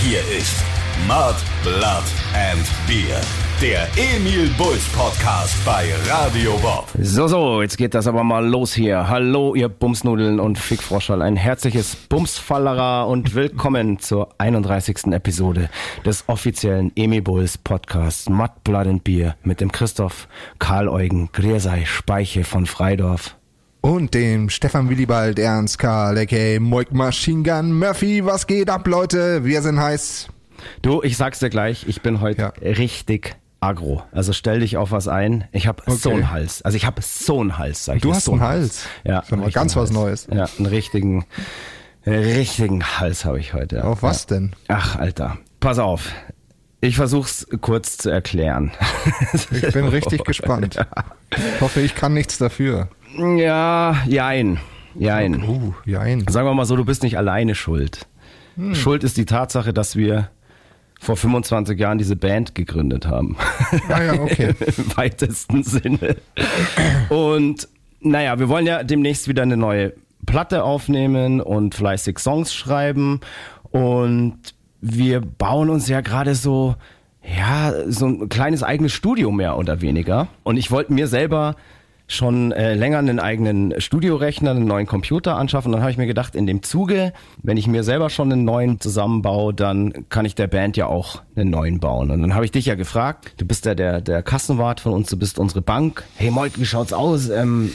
Hier ist Mud, Blood and Beer. Der Emil Bulls Podcast bei Radio Bob. So, so, jetzt geht das aber mal los hier. Hallo, ihr Bumsnudeln und Fickfroscherl. Ein herzliches Bumsfallerer und willkommen zur 31. Episode des offiziellen Emil Bulls Podcasts Mud, Blood and Beer mit dem Christoph Karl Eugen Griersei Speiche von Freidorf. Und dem Stefan Willibald Ernst Karl, aka Moik Machine Gun Murphy. Was geht ab, Leute? Wir sind heiß. Du, ich sag's dir gleich, ich bin heute Ja. richtig agro. Also stell dich auf was ein. Ich habe so einen Hals. Also ich habe so einen Hals, sag ich Du hast so einen Hals. Ja, Das ist aber einen ganz was Hals. Neues. Ja, einen richtigen, einen richtigen Hals habe ich heute. Auf was denn? Ach, Alter. Pass auf. Ich versuch's kurz zu erklären. Ich bin richtig gespannt. Ich hoffe, ich kann nichts dafür. Ja, jein. Jein. Uh, jein. Sagen wir mal so, du bist nicht alleine schuld. Hm. Schuld ist die Tatsache, dass wir vor 25 Jahren diese Band gegründet haben. Ah ja, okay. Im weitesten Sinne. Und naja, wir wollen ja demnächst wieder eine neue Platte aufnehmen und fleißig Songs schreiben. Und wir bauen uns ja gerade so, ja, so ein kleines eigenes Studio mehr oder weniger. Und ich wollte mir selber schon äh, länger einen eigenen Studiorechner, einen neuen Computer anschaffen. Dann habe ich mir gedacht, in dem Zuge, wenn ich mir selber schon einen neuen zusammenbaue, dann kann ich der Band ja auch einen neuen bauen. Und dann habe ich dich ja gefragt, du bist ja der, der Kassenwart von uns, du bist unsere Bank. Hey Moik, wie schaut's aus? Ähm,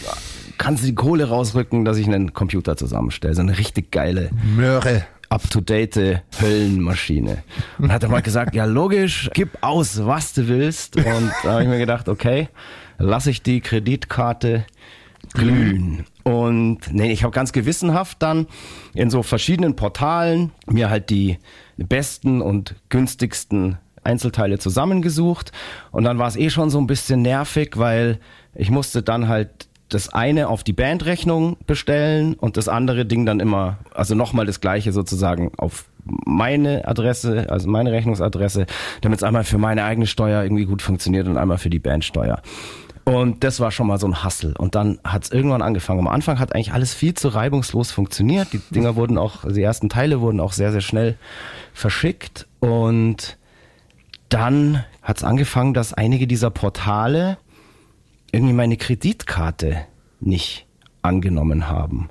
kannst du die Kohle rausrücken, dass ich einen Computer zusammenstelle? So eine richtig geile Möhre. up-to-date Höllenmaschine. Und hat er mal gesagt, ja logisch, gib aus, was du willst. Und da habe ich mir gedacht, okay, lasse ich die Kreditkarte glühen. Und nee, ich habe ganz gewissenhaft dann in so verschiedenen Portalen mir halt die besten und günstigsten Einzelteile zusammengesucht. Und dann war es eh schon so ein bisschen nervig, weil ich musste dann halt das eine auf die Bandrechnung bestellen und das andere Ding dann immer, also nochmal das gleiche sozusagen auf meine Adresse, also meine Rechnungsadresse, damit es einmal für meine eigene Steuer irgendwie gut funktioniert und einmal für die Bandsteuer. Und das war schon mal so ein Hassel. Und dann hat es irgendwann angefangen. Am Anfang hat eigentlich alles viel zu reibungslos funktioniert. Die Dinger wurden auch, also die ersten Teile wurden auch sehr, sehr schnell verschickt. Und dann hat es angefangen, dass einige dieser Portale irgendwie meine Kreditkarte nicht angenommen haben.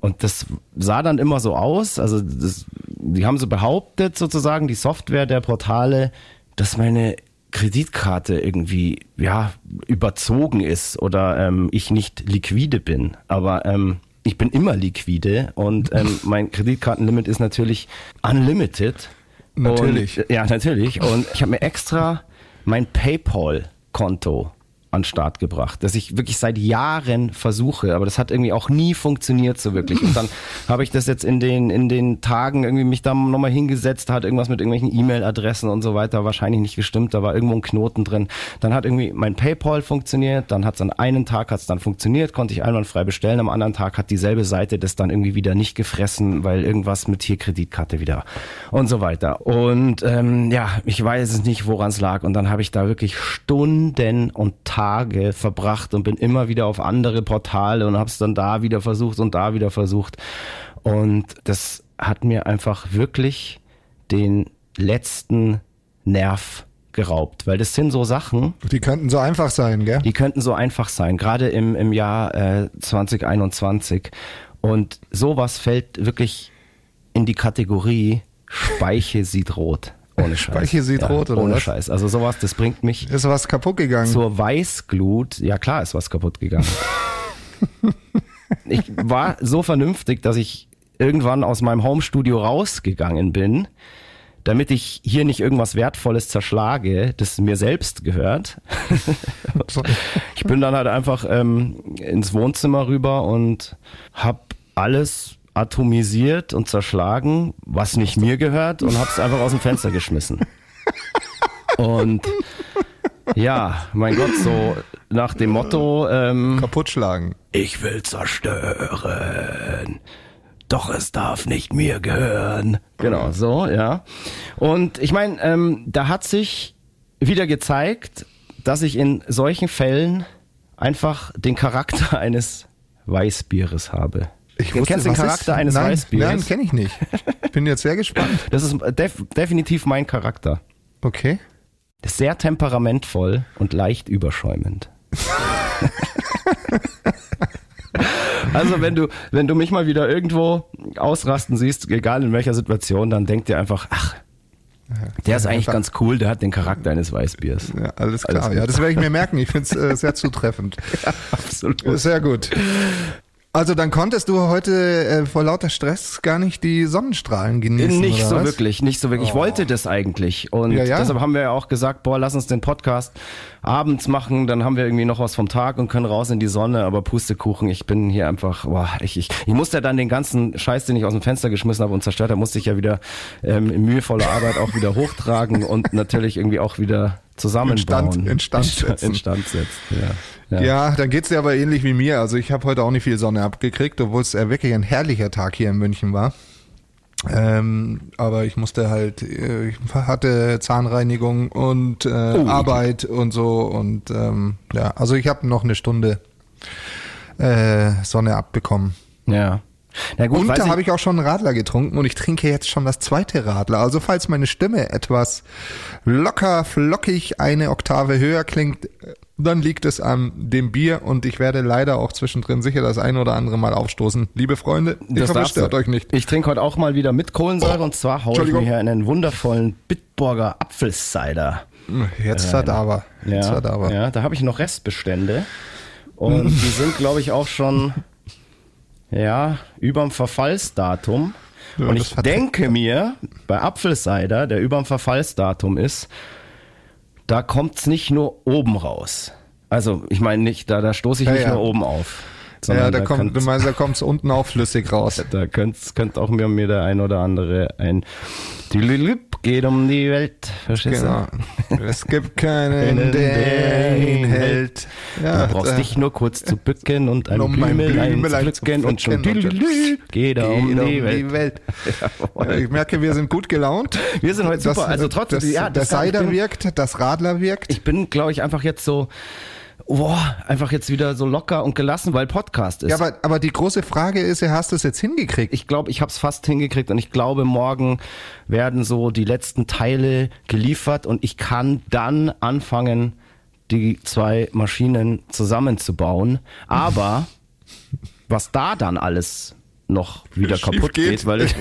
Und das sah dann immer so aus, also das, die haben so behauptet sozusagen, die Software der Portale, dass meine Kreditkarte irgendwie ja überzogen ist oder ähm, ich nicht liquide bin. Aber ähm, ich bin immer liquide und ähm, mein Kreditkartenlimit ist natürlich unlimited. Natürlich. Und, ja, natürlich. Und ich habe mir extra mein PayPal-Konto an Start gebracht, das ich wirklich seit Jahren versuche, aber das hat irgendwie auch nie funktioniert so wirklich. Und dann habe ich das jetzt in den in den Tagen irgendwie mich da nochmal hingesetzt, hat irgendwas mit irgendwelchen E-Mail-Adressen und so weiter wahrscheinlich nicht gestimmt, da war irgendwo ein Knoten drin. Dann hat irgendwie mein PayPal funktioniert, dann hat es an einem Tag hat's dann funktioniert, konnte ich einwandfrei bestellen, am anderen Tag hat dieselbe Seite das dann irgendwie wieder nicht gefressen, weil irgendwas mit hier Kreditkarte wieder und so weiter. Und ähm, ja, ich weiß es nicht, woran es lag. Und dann habe ich da wirklich Stunden und Tage verbracht und bin immer wieder auf andere Portale und habe es dann da wieder versucht und da wieder versucht. Und das hat mir einfach wirklich den letzten Nerv geraubt, weil das sind so Sachen, Die könnten so einfach sein, gell? die könnten so einfach sein, gerade im, im Jahr äh, 2021. Und sowas fällt wirklich in die Kategorie Speiche sieht rot. Ohne Scheiß. Speiche sieht ja, rot, oder Ohne was? Scheiß. Also sowas, das bringt mich Ist was kaputt gegangen? zur Weißglut. Ja klar ist was kaputt gegangen. ich war so vernünftig, dass ich irgendwann aus meinem Homestudio rausgegangen bin, damit ich hier nicht irgendwas Wertvolles zerschlage, das mir selbst gehört. ich bin dann halt einfach ähm, ins Wohnzimmer rüber und hab alles atomisiert und zerschlagen, was nicht mir gehört und hab's einfach aus dem Fenster geschmissen. Und ja, mein Gott, so nach dem Motto, ähm, Kaputt schlagen. ich will zerstören. Doch es darf nicht mir gehören. Genau, so, ja. Und ich meine, ähm, da hat sich wieder gezeigt, dass ich in solchen Fällen einfach den Charakter eines Weißbieres habe. Ich Du wusste, kennst den Charakter ist? eines nein, Weißbieres? Nein, kenne ich nicht. Ich bin jetzt sehr gespannt. Das ist def definitiv mein Charakter. Okay. Sehr temperamentvoll und leicht überschäumend. also wenn du, wenn du mich mal wieder irgendwo ausrasten siehst, egal in welcher Situation, dann denk dir einfach, ach, der ist eigentlich ganz cool, der hat den Charakter eines Weißbiers. Ja, alles klar. Alles ja, das werde ich mir merken. Ich finde es äh, sehr zutreffend. Absolut. Sehr gut. Also dann konntest du heute äh, vor lauter Stress gar nicht die Sonnenstrahlen genießen. Nicht so was? wirklich, nicht so wirklich. Ich wollte das eigentlich. Und Ja, ja. deshalb haben wir ja auch gesagt, boah, lass uns den Podcast abends machen, dann haben wir irgendwie noch was vom Tag und können raus in die Sonne, aber Pustekuchen, ich bin hier einfach, boah, ich, ich, ich musste dann den ganzen Scheiß, den ich aus dem Fenster geschmissen habe und zerstört habe, musste ich ja wieder ähm, in mühevoller Arbeit auch wieder hochtragen und natürlich irgendwie auch wieder zusammenbauen. Instand- instand setzen. Instand setzen, ja. Ja, dann geht's dir aber ähnlich wie mir. Also ich habe heute auch nicht viel Sonne abgekriegt, obwohl es äh, wirklich ein herrlicher Tag hier in München war. Ähm, aber ich musste halt, äh, ich hatte Zahnreinigung und äh, Oh, Arbeit und so und ähm, ja, also ich habe noch eine Stunde äh, Sonne abbekommen. Ja. Na gut, Und da habe ich auch schon einen Radler getrunken und ich trinke jetzt schon das zweite Radler. Also falls meine Stimme etwas locker, flockig eine Oktave höher klingt, äh, dann liegt es an dem Bier und ich werde leider auch zwischendrin sicher das ein oder andere Mal aufstoßen. Liebe Freunde, ich Das hoffe, es darfst du. stört euch nicht. Ich trinke heute auch mal wieder mit Kohlensäure und zwar haue ich mir hier einen wundervollen Bitburger Apfelcider. Jetzt hat aber. Jetzt Ja, hat aber. ja da habe ich noch Restbestände und die sind, glaube ich, auch schon ja überm Verfallsdatum. Ja, und ich denke mir, bei Apfelcider, der überm Verfallsdatum ist, da kommt's nicht nur oben raus. Also ich meine nicht, da, da stoße ich Ja, nicht ja. nur oben auf. Ja, sondern da kommt, du meinst, da kommt's unten auch flüssig raus. da könnte könnt auch mir, mir der ein oder andere ein Dililip geht um die Welt. Verstehst Genau. du? Es gibt keinen, Einen, der der ihn hält. Ja, du brauchst da- dich nur kurz zu bücken und ein ein Blümelein, Blümelein zu pflücken und schon dililip geht um die Welt. Ja, ich merke, wir sind gut gelaunt. Wir sind heute super, also trotzdem, das, ja, der das ich Cider wirkt, das Radler wirkt. Ich bin, glaube ich, einfach jetzt so, boah, einfach jetzt wieder so locker und gelassen, weil Podcast ist. ja, aber, aber die große Frage ist, ja, hast du es jetzt hingekriegt? ich glaube, ich habe es fast hingekriegt und ich glaube, morgen werden so die letzten Teile geliefert und ich kann dann anfangen, die zwei Maschinen zusammenzubauen. Aber was da dann alles noch wieder kaputt geht. geht, weil ich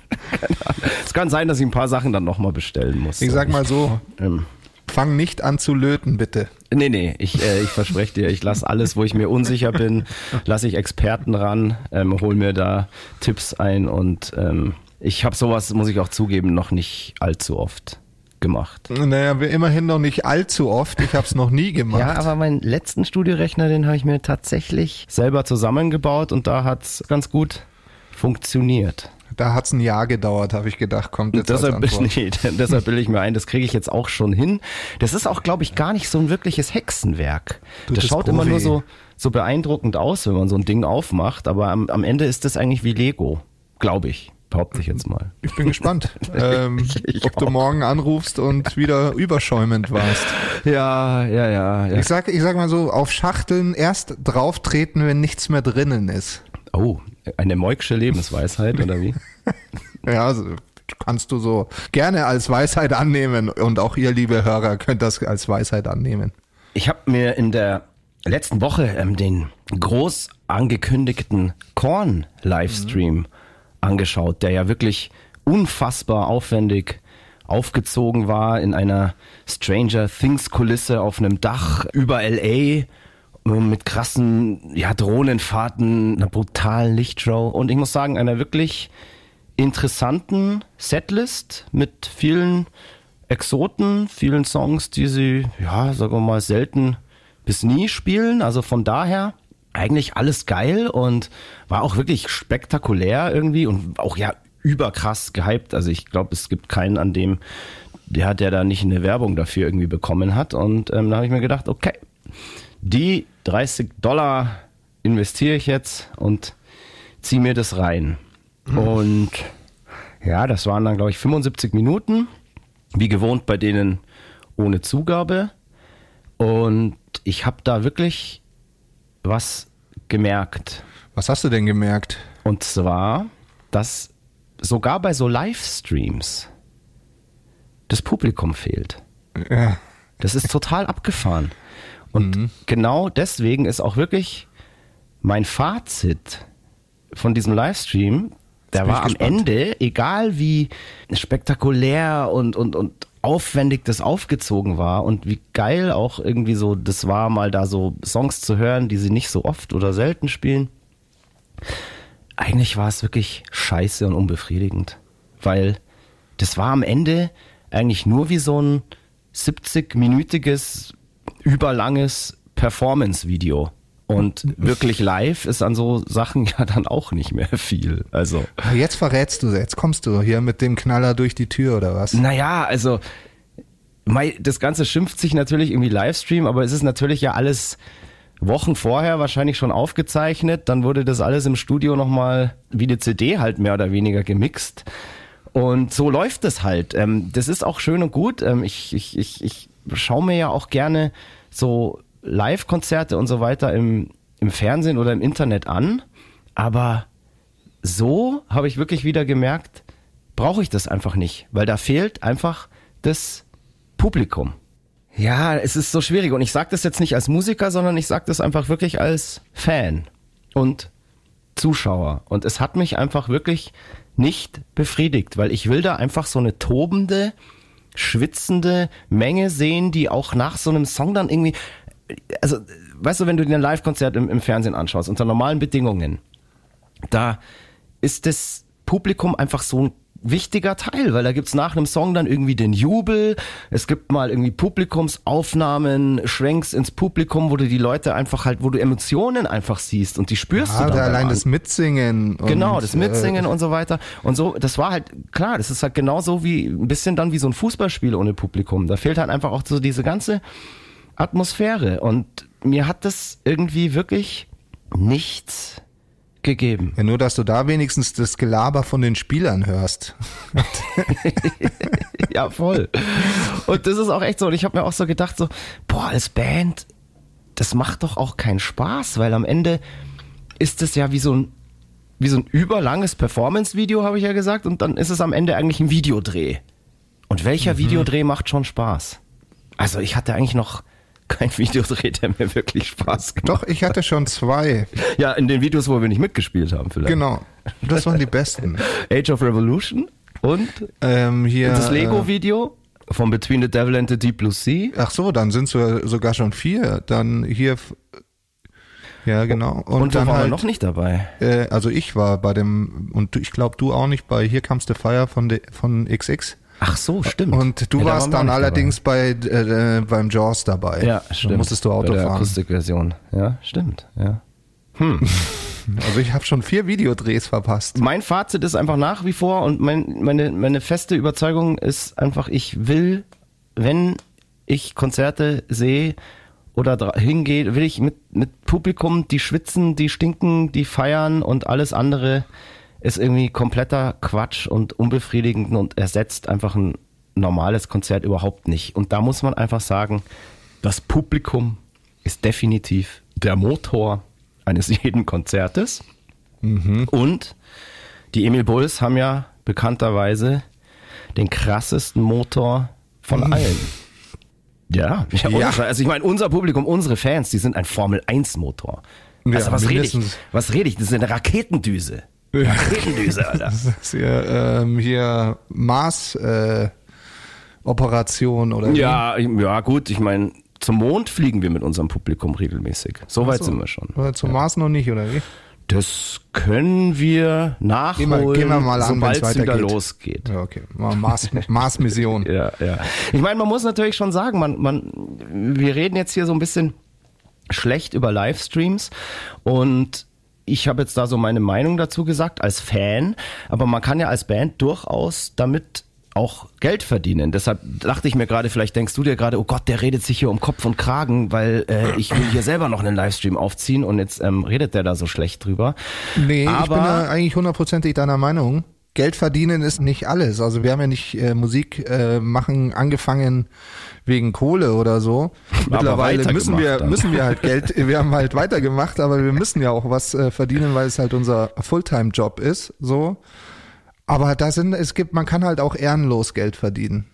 es kann sein, dass ich ein paar Sachen dann nochmal bestellen muss. ich sag mal so, Ähm, fang nicht an zu löten, bitte. Nee, nee, ich, äh, ich verspreche dir, ich lasse alles, wo ich mir unsicher bin, lasse ich Experten ran, ähm, hol mir da Tipps ein und ähm, ich habe sowas, muss ich auch zugeben, noch nicht allzu oft gemacht. Naja, wir immerhin noch nicht allzu oft. Ich habe es noch nie gemacht. Ja, aber meinen letzten Studiorechner, den habe ich mir tatsächlich selber zusammengebaut und da hat's ganz gut funktioniert. Da hat's ein Jahr gedauert, habe ich gedacht, kommt jetzt Deshalb, nee, deshalb bilde ich mir ein, das kriege ich jetzt auch schon hin. Das ist auch, glaube ich, gar nicht so ein wirkliches Hexenwerk. Tut das es schaut immer Profi. nur so, so beeindruckend aus, wenn man so ein Ding aufmacht, aber am, am Ende ist das eigentlich wie Lego, glaube ich. Behaupte ich jetzt mal. Ich bin gespannt, ähm, Ich ob du morgen anrufst und wieder überschäumend warst. Ja, ja, ja. ja. Ich sag, ich sag mal so, auf Schachteln erst drauf treten, wenn nichts mehr drinnen ist. Oh, eine Moiksche Lebensweisheit, oder wie? Ja, also kannst du so gerne als Weisheit annehmen und auch ihr, liebe Hörer, könnt das als Weisheit annehmen. Ich habe mir in der letzten Woche ähm, den groß angekündigten Korn-Livestream angeschaut, der ja wirklich unfassbar aufwendig aufgezogen war in einer Stranger Things Kulisse auf einem Dach über LA mit krassen ja, Drohnenfahrten, einer brutalen Lichtshow und ich muss sagen, einer wirklich interessanten Setlist mit vielen Exoten, vielen Songs, die sie, ja, sagen wir mal, selten bis nie spielen. Also von daher eigentlich alles geil und war auch wirklich spektakulär irgendwie und auch ja überkrass gehypt. Also ich glaube, es gibt keinen an dem, der, der da nicht eine Werbung dafür irgendwie bekommen hat. Und ähm, da habe ich mir gedacht, okay, die 30 Dollar investiere ich jetzt und ziehe mir das rein. Und ja, das waren dann, glaube ich, 75 Minuten, wie gewohnt bei denen ohne Zugabe. Und ich habe da wirklich was gemerkt. Was hast du denn gemerkt? Und zwar, dass sogar bei so Livestreams das Publikum fehlt. Ja. Das ist total abgefahren. Und Mhm. genau deswegen ist auch wirklich mein Fazit von diesem Livestream, der war am gespannt. Ende, egal wie spektakulär und, und, und aufwendig das aufgezogen war und wie geil auch irgendwie so das war, mal da so Songs zu hören, die sie nicht so oft oder selten spielen. Eigentlich war es wirklich scheiße und unbefriedigend, weil das war am Ende eigentlich nur wie so ein 70-minütiges, überlanges Performance-Video. Und wirklich live ist an so Sachen ja dann auch nicht mehr viel. Also, Jetzt verrätst du, jetzt kommst du hier mit dem Knaller durch die Tür oder was? naja, also, das Ganze schimpft sich natürlich irgendwie Livestream, aber es ist natürlich ja alles Wochen vorher wahrscheinlich schon aufgezeichnet. Dann wurde das alles im Studio nochmal wie eine CD halt mehr oder weniger gemixt. Und so läuft es halt. Ähm, das ist auch schön und gut. Ähm, ich, ich, ich, ich schaue mir ja auch gerne so Live-Konzerte und so weiter im, im Fernsehen oder im Internet an. Aber so habe ich wirklich wieder gemerkt, brauche ich das einfach nicht, weil da fehlt einfach das Publikum. Ja, es ist so schwierig und ich sage das jetzt nicht als Musiker, sondern ich sage das einfach wirklich als Fan und Zuschauer. Und es hat mich einfach wirklich nicht befriedigt, weil ich will da einfach so eine tobende, schwitzende Menge sehen, die auch nach so einem Song dann irgendwie, also weißt du, wenn du dir ein Live-Konzert im, im Fernsehen anschaust, unter normalen Bedingungen, da ist das Publikum einfach so ein wichtiger Teil, weil da gibt's nach einem Song dann irgendwie den Jubel, es gibt mal irgendwie Publikumsaufnahmen, Schwenks ins Publikum, wo du die Leute einfach halt, wo du Emotionen einfach siehst und die spürst Ah, du dann da allein An- das Mitsingen. Genau, das Mitsingen Äh, und so weiter. Und so, das war halt, klar, das ist halt genauso wie, ein bisschen dann wie so ein Fußballspiel ohne Publikum. Da fehlt halt einfach auch so diese ganze Atmosphäre. Und mir hat das irgendwie wirklich nichts gegeben. ja, nur, dass du da wenigstens das Gelaber von den Spielern hörst. Ja, voll. Und das ist auch echt so. Und ich habe mir auch so gedacht, so, boah, als Band, das macht doch auch keinen Spaß, weil am Ende ist es ja wie so ein, wie so ein überlanges Performance-Video, habe ich ja gesagt, und dann ist es am Ende eigentlich ein Videodreh. Und welcher Videodreh macht schon Spaß? Also ich hatte eigentlich noch kein Videodreh, der mir wirklich Spaß gemacht Doch, ich hatte schon zwei. Ja, in den Videos, wo wir nicht mitgespielt haben vielleicht. Genau. Das waren die besten. Age of Revolution und Ähm, hier. das Äh, Lego-Video von Between the Devil and the Deep Blue Sea. ach so, dann sind es sogar schon vier. Dann hier. Ja, genau. Und, Und, dann waren halt. noch nicht dabei? Äh, also ich war bei dem und ich glaube du auch nicht bei Here Comes the Fire von de, von XX. Ach so, stimmt. Und du Ja, da warst waren wir dann allerdings bei äh, beim Jaws dabei. dabei. Ja, stimmt. Da musstest du Auto Bei der fahren. Akustikversion. Ja, stimmt. Ja. Also ich habe schon vier Videodrehs verpasst. Mein Fazit ist einfach nach wie vor und mein, meine, meine feste Überzeugung ist einfach, ich will, wenn ich Konzerte sehe oder hingehe, will ich mit, mit Publikum, die schwitzen, die stinken, die feiern und alles andere ist irgendwie kompletter Quatsch und unbefriedigend und ersetzt einfach ein normales Konzert überhaupt nicht. Und da muss man einfach sagen, das Publikum ist definitiv der Motor eines jeden Konzertes. Und die Emil Bulls haben ja bekannterweise den krassesten Motor von allen. Ja, ja, Ja. ja. also ich meine, unser Publikum, unsere Fans, die sind ein Formel 1 Motor. Ja, Also was rede ich? Was rede ich? Das ist eine Raketendüse. Raketendüse, Alter. Das ist hier, ähm, hier Mars äh, Operation oder wie? Ja, ja, gut, ich meine, zum Mond fliegen wir mit unserem Publikum regelmäßig. So weit so. sind wir schon. Oder zum Mars noch nicht, oder wie? Das können wir nachholen, Gehen wir- gehen wir mal an, sobald es wieder losgeht. Ja, okay. Mars, Mars-Mission. Ja, ja. Ich meine, man muss natürlich schon sagen, man, man, wir reden jetzt hier so ein bisschen schlecht über Livestreams und ich habe jetzt da so meine Meinung dazu gesagt als Fan, aber man kann ja als Band durchaus damit auch Geld verdienen. Deshalb dachte ich mir gerade, vielleicht denkst du dir gerade, oh Gott, der redet sich hier um Kopf und Kragen, weil äh, ich will hier selber noch einen Livestream aufziehen und jetzt ähm, redet der da so schlecht drüber. Nee, ich Aber- bin da eigentlich hundertprozentig deiner Meinung. Geld verdienen ist nicht alles. Also wir haben ja nicht äh, Musik äh, machen angefangen wegen Kohle oder so. Mittlerweile müssen wir dann. müssen wir halt Geld. Wir haben halt weitergemacht, aber wir müssen ja auch was äh, verdienen, weil es halt unser Fulltime-Job ist. So. Aber da sind, es gibt, man kann halt auch ehrenlos Geld verdienen.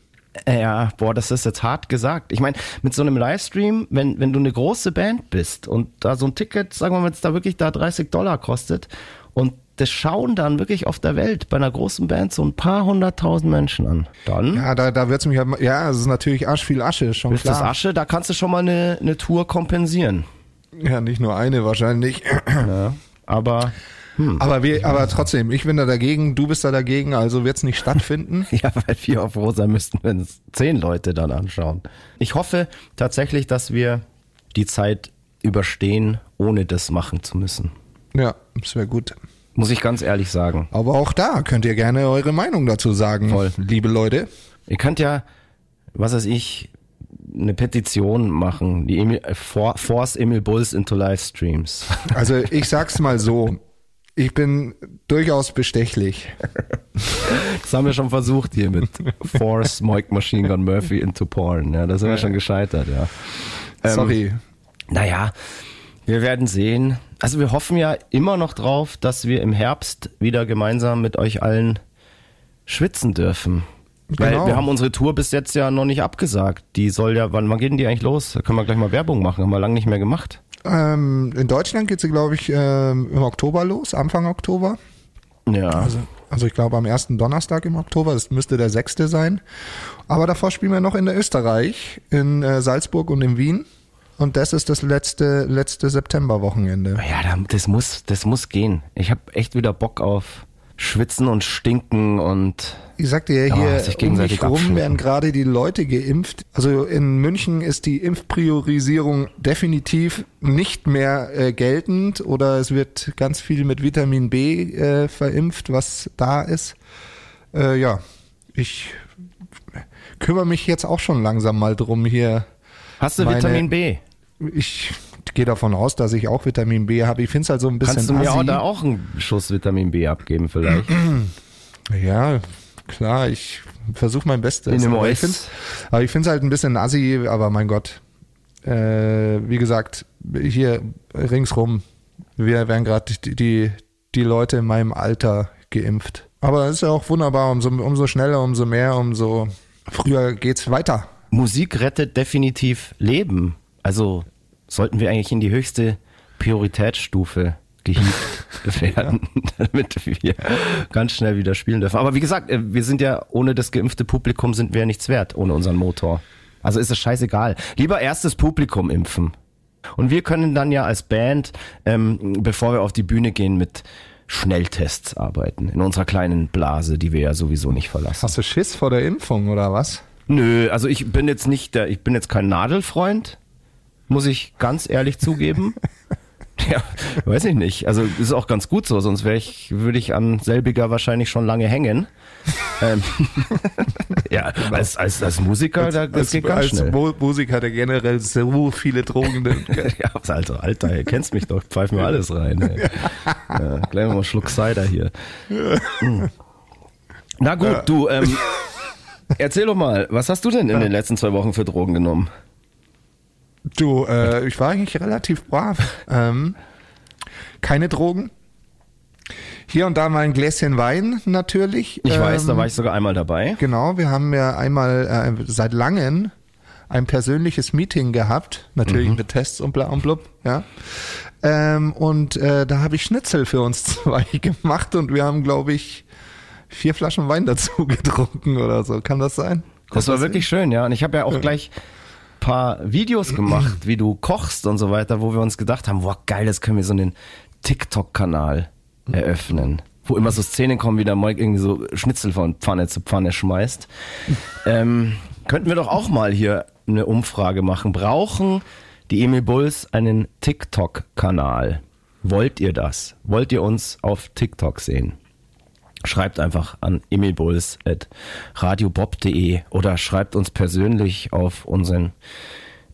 Ja, boah, das ist jetzt hart gesagt. Ich meine, mit so einem Livestream, wenn, wenn du eine große Band bist und da so ein Ticket, sagen wir mal, jetzt da wirklich da 30 Dollar kostet und das schauen dann wirklich auf der Welt bei einer großen Band so ein paar hunderttausend Menschen an. Dann Ja, da, da wird's mich halt, ja, es ist natürlich Arsch viel Asche, schon ist klar. das Asche, da kannst du schon mal eine, eine Tour kompensieren. Ja, nicht nur eine wahrscheinlich. Ja. Aber Aber wir, aber trotzdem, ich bin da dagegen, du bist da dagegen, also wird's nicht stattfinden. Ja, weil wir auch froh sein müssten, wenn es zehn Leute dann anschauen. Ich hoffe tatsächlich, dass wir die Zeit überstehen, ohne das machen zu müssen. Ja, das wäre gut. Muss ich ganz ehrlich sagen. Aber auch da könnt ihr gerne eure Meinung dazu sagen, Voll. liebe Leute. Ihr könnt ja, was weiß ich, eine Petition machen, die Emil, äh, for, Force Emil Bulls into Livestreams. Also ich sag's mal so, ich bin durchaus bestechlich. Das haben wir schon versucht hier mit Force Moik Machine Gun Murphy into Porn. Ja, da sind wir schon gescheitert, ja. Ähm, Sorry. Naja, wir werden sehen. Also wir hoffen ja immer noch drauf, dass wir im Herbst wieder gemeinsam mit euch allen schwitzen dürfen. Weil Genau. wir haben unsere Tour bis jetzt ja noch nicht abgesagt. Die soll ja, wann, wann geht denn die eigentlich los? Da können wir gleich mal Werbung machen, haben wir lange nicht mehr gemacht. Ähm, in Deutschland geht sie, glaube ich, ähm, im Oktober los, Anfang Oktober. Ja. Also, also ich glaube am ersten Donnerstag im Oktober, das müsste der sechste sein. Aber davor spielen wir noch in der Österreich, in äh, Salzburg und in Wien. Und das ist das letzte, letzte Septemberwochenende. Ja, da- das muss, das muss gehen. Ich habe echt wieder Bock auf Schwitzen und Stinken und Ich sagte ja hier, sich um mich rum werden gerade die Leute geimpft. Also in München ist die Impfpriorisierung definitiv nicht mehr äh, geltend oder es wird ganz viel mit Vitamin B äh, verimpft, was da ist. Äh, ja, ich kümmere mich jetzt auch schon langsam mal drum hier. Hast du Meine- Vitamin B? Ich gehe davon aus, dass ich auch Vitamin B habe. Ich finde es halt so ein bisschen Kannst du mir auch assi. da auch einen Schuss Vitamin B abgeben vielleicht? Ja, klar, ich versuche mein Bestes. In dem aber ich find's, aber ich finde es halt ein bisschen assi, aber mein Gott. Äh, wie gesagt, hier ringsrum, wir werden gerade die, die, die Leute in meinem Alter geimpft. Aber es ist ja auch wunderbar, umso, umso schneller, umso mehr, umso früher geht's weiter. Musik rettet definitiv Leben. Also sollten wir eigentlich in die höchste Prioritätsstufe gehievt werden, damit wir ganz schnell wieder spielen dürfen. Aber wie gesagt, äh, wir sind ja ohne das geimpfte Publikum sind wir ja nichts wert, ohne unseren Motor. Also ist es scheißegal. Lieber erstes Publikum impfen. Und wir können dann ja als Band, ähm, bevor wir auf die Bühne gehen, mit Schnelltests arbeiten. In unserer kleinen Blase, die wir ja sowieso nicht verlassen. Hast du Schiss vor der Impfung oder was? Nö, also ich bin jetzt nicht der, ich bin jetzt kein Nadelfreund, muss ich ganz ehrlich zugeben. ja, weiß ich nicht. Also ist auch ganz gut so, sonst wäre ich, würde ich an selbiger wahrscheinlich schon lange hängen. ähm, ja, als, als, als Musiker, da, das geht ganz als schnell. Mo- Musiker, der generell so viele Drogen nimmt. ja, also, Alter, ihr kennst mich doch, pfeif mir alles rein. Ey. Ja, gleich mal einen Schluck Cider hier. Mm. Na gut, du, ähm, erzähl doch mal, was hast du denn in den letzten zwei Wochen für Drogen genommen? Du, äh, ich war eigentlich relativ brav. Ähm, keine Drogen. Hier und da mal ein Gläschen Wein natürlich. Ich weiß, ähm, da war ich sogar einmal dabei. Genau, wir haben ja einmal äh, seit langem ein persönliches Meeting gehabt, natürlich Mhm. mit Tests und bla und blub, ja. Ähm, und äh, da habe ich Schnitzel für uns zwei gemacht und wir haben, glaube ich, vier Flaschen Wein dazu getrunken oder so. Kann das sein? Das war wirklich schön, ja. Und ich habe ja auch gleich paar Videos gemacht, wie du kochst und so weiter, wo wir uns gedacht haben, boah, geil, das können wir so einen TikTok-Kanal eröffnen. Wo immer so Szenen kommen, wie der Mike irgendwie so Schnitzel von Pfanne zu Pfanne schmeißt. ähm, könnten wir doch auch mal hier eine Umfrage machen. Brauchen die Emil Bulls einen TikTok-Kanal? Wollt ihr das? Wollt ihr uns auf TikTok sehen? Schreibt einfach an emilbulls.radiobob.de oder schreibt uns persönlich auf unseren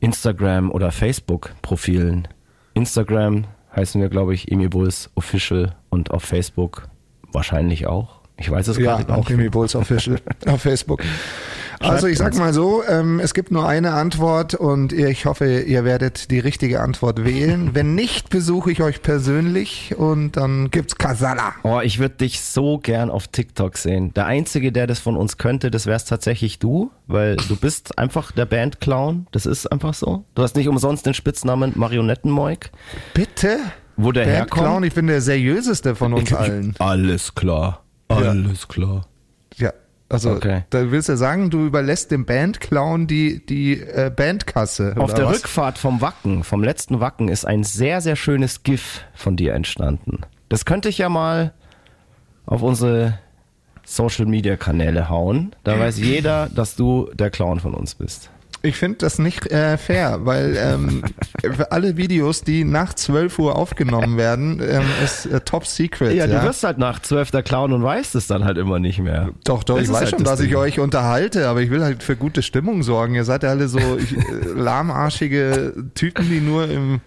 Instagram- oder Facebook-Profilen. Instagram heißen wir, glaube ich, emilbulls official und auf Facebook wahrscheinlich auch. Ich weiß es Ja, gerade auch nicht. Emi Bulls Official auf Facebook. Also ich sag mal so, ähm, es gibt nur eine Antwort und ich hoffe, ihr werdet die richtige Antwort wählen. Wenn nicht, besuche ich euch persönlich und dann gibt's Kasala. Oh, ich würde dich so gern auf TikTok sehen. Der Einzige, der das von uns könnte, das wär's tatsächlich du, weil du bist einfach der Bandclown. Das ist einfach so. Du hast nicht umsonst den Spitznamen Marionettenmoik. Bitte? Wo der Band herkommt? Ich bin der seriöseste von uns allen. Alles klar. Alles klar. Ja, also Okay. da willst du sagen, du überlässt dem Bandclown die, die äh, Bandkasse. Auf oder der was? Rückfahrt vom Wacken, vom letzten Wacken, ist ein sehr, sehr schönes GIF von dir entstanden. Das könnte ich ja mal auf unsere Social Media Kanäle hauen. Da weiß jeder, dass du der Clown von uns bist. Ich finde das nicht äh, fair, weil ähm, alle Videos, die nach 12 Uhr aufgenommen werden, ähm, ist äh, top secret. Ja, du wirst halt nach zwölf der Clown und weißt es dann halt immer nicht mehr. Doch, doch, Das ich weiß halt schon, das dass ich Ding. euch unterhalte, aber ich will halt für gute Stimmung sorgen. Ihr seid ja alle so ich, äh, lahmarschige Typen, die nur im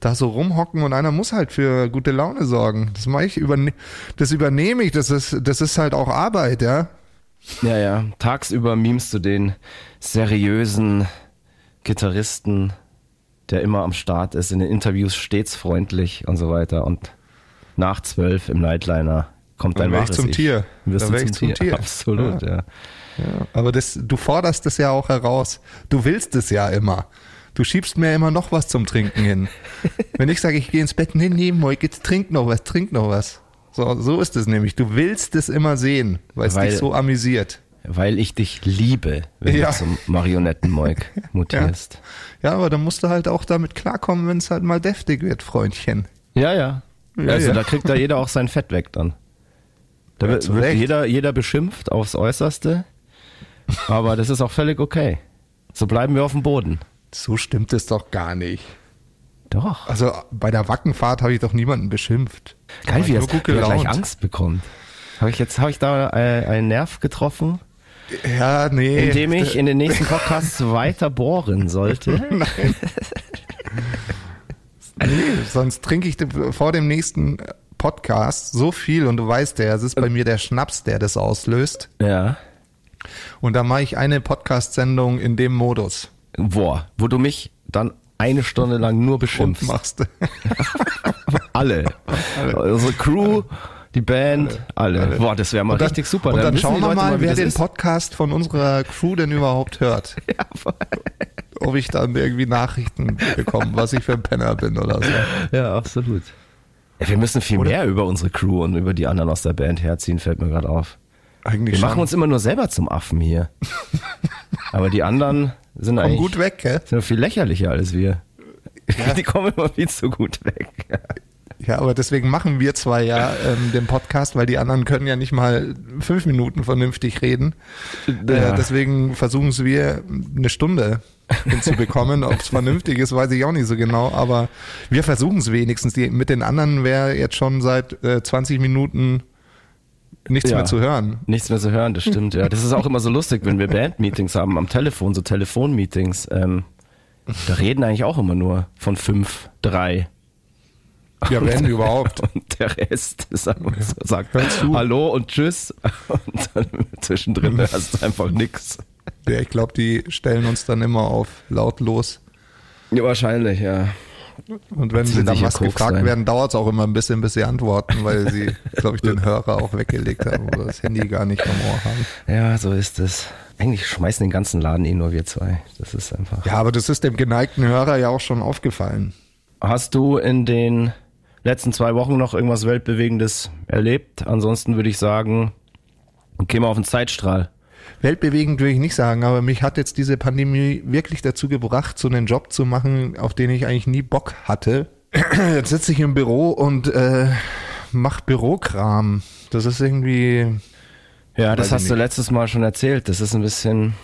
da so rumhocken und einer muss halt für gute Laune sorgen. Das mache ich überne das übernehme ich, das ist das ist halt auch Arbeit, ja. Ja, ja. Tagsüber memest du den seriösen Gitarristen, der immer am Start ist, in den Interviews stets freundlich und so weiter. Und nach zwölf im Nightliner kommt dein ich wahres zum Ich. Tier. Wirst Dann du wär ich zum, Tier. Tier. Absolut, ja. Ja, aber das, du forderst es ja auch heraus. Du willst es ja immer. Du schiebst mir immer noch was zum Trinken hin. Wenn ich sage, ich gehe ins Bett, nee, nee, Moik, jetzt trink noch was, trink noch was. So, so ist es nämlich. Du willst es immer sehen, weil es dich so amüsiert. Weil ich dich liebe, wenn Ja. du zum Marionettenmoik mutierst. Ja, aber dann musst du halt auch damit klarkommen, wenn es halt mal deftig wird, Freundchen. Ja, ja. Ja, also ja. da kriegt da jeder auch sein Fett weg dann. Da Ja, wird, wird jeder, jeder beschimpft aufs Äußerste. Aber das ist auch völlig okay. So bleiben wir auf dem Boden. So stimmt es doch gar nicht. Doch. Also bei der Wackenfahrt habe ich doch niemanden beschimpft. Geil, War wie gut wie gleich. Angst bekommt. Habe ich jetzt, habe ich da äh, einen Nerv getroffen, Ja, nee. indem ich in den nächsten Podcasts weiter bohren sollte? Nee, sonst trinke ich vor dem nächsten Podcast so viel und du weißt ja, es ist bei mir der Schnaps, der das auslöst. Ja. Und da mache ich eine Podcast-Sendung in dem Modus. Boah, wo du mich dann eine Stunde lang nur Und beschimpfst. machst. Alle. Unsere Crew, die Band, alle. Boah, das wäre mal dann, richtig super. Und dann, wissen schauen wir mal, wer den ist. Podcast von unserer Crew denn überhaupt hört. Ob ich dann irgendwie Nachrichten bekomme, was ich für ein Penner bin oder so. Ja, absolut. Ja, wir müssen viel mehr über unsere Crew und über die anderen aus der Band herziehen, fällt mir gerade auf. Eigentlich Wir schon. machen uns immer nur selber zum Affen hier. Aber die anderen sind Kommen eigentlich gut weg, gell? sind viel lächerlicher als wir. Die kommen immer viel zu gut weg. Ja, aber deswegen machen wir zwei ja ähm, den Podcast, weil die anderen können ja nicht mal fünf Minuten vernünftig reden. Ja. Äh, deswegen versuchen es wir eine Stunde hinzubekommen. Ob es vernünftig ist, weiß ich auch nicht so genau, aber wir versuchen es wenigstens. Die, mit den anderen wäre jetzt schon seit äh, 20 Minuten nichts Ja. mehr zu hören. Nichts mehr zu hören, das stimmt, ja. Das ist auch immer so lustig, wenn wir Bandmeetings haben am Telefon, so Telefonmeetings. Ähm, da reden eigentlich auch immer nur von fünf, drei. Ja, wenn überhaupt. Und der Rest sagt. Hallo und Tschüss. Und dann zwischendrin hörst du einfach nix. Ja, ich glaube, die stellen uns dann immer auf lautlos. Ja, wahrscheinlich, ja. Und wenn sie dann was gefragt rein. werden, dauert es auch immer ein bisschen, bis sie antworten, weil sie, glaube ich, den Hörer auch weggelegt haben oder das Handy gar nicht am Ohr haben. Ja, so ist es. Eigentlich schmeißen den ganzen Laden eh nur wir zwei. Das ist einfach. Ja, aber das ist dem geneigten Hörer ja auch schon aufgefallen. Hast du in den letzten zwei Wochen noch irgendwas Weltbewegendes erlebt? Ansonsten würde ich sagen, geh mal auf den Zeitstrahl. Weltbewegend würde ich nicht sagen, aber mich hat jetzt diese Pandemie wirklich dazu gebracht, so einen Job zu machen, auf den ich eigentlich nie Bock hatte. Jetzt sitze ich im Büro und äh, mach Bürokram. Das ist irgendwie Ja, das hast du letztes Mal schon erzählt. Das ist ein bisschen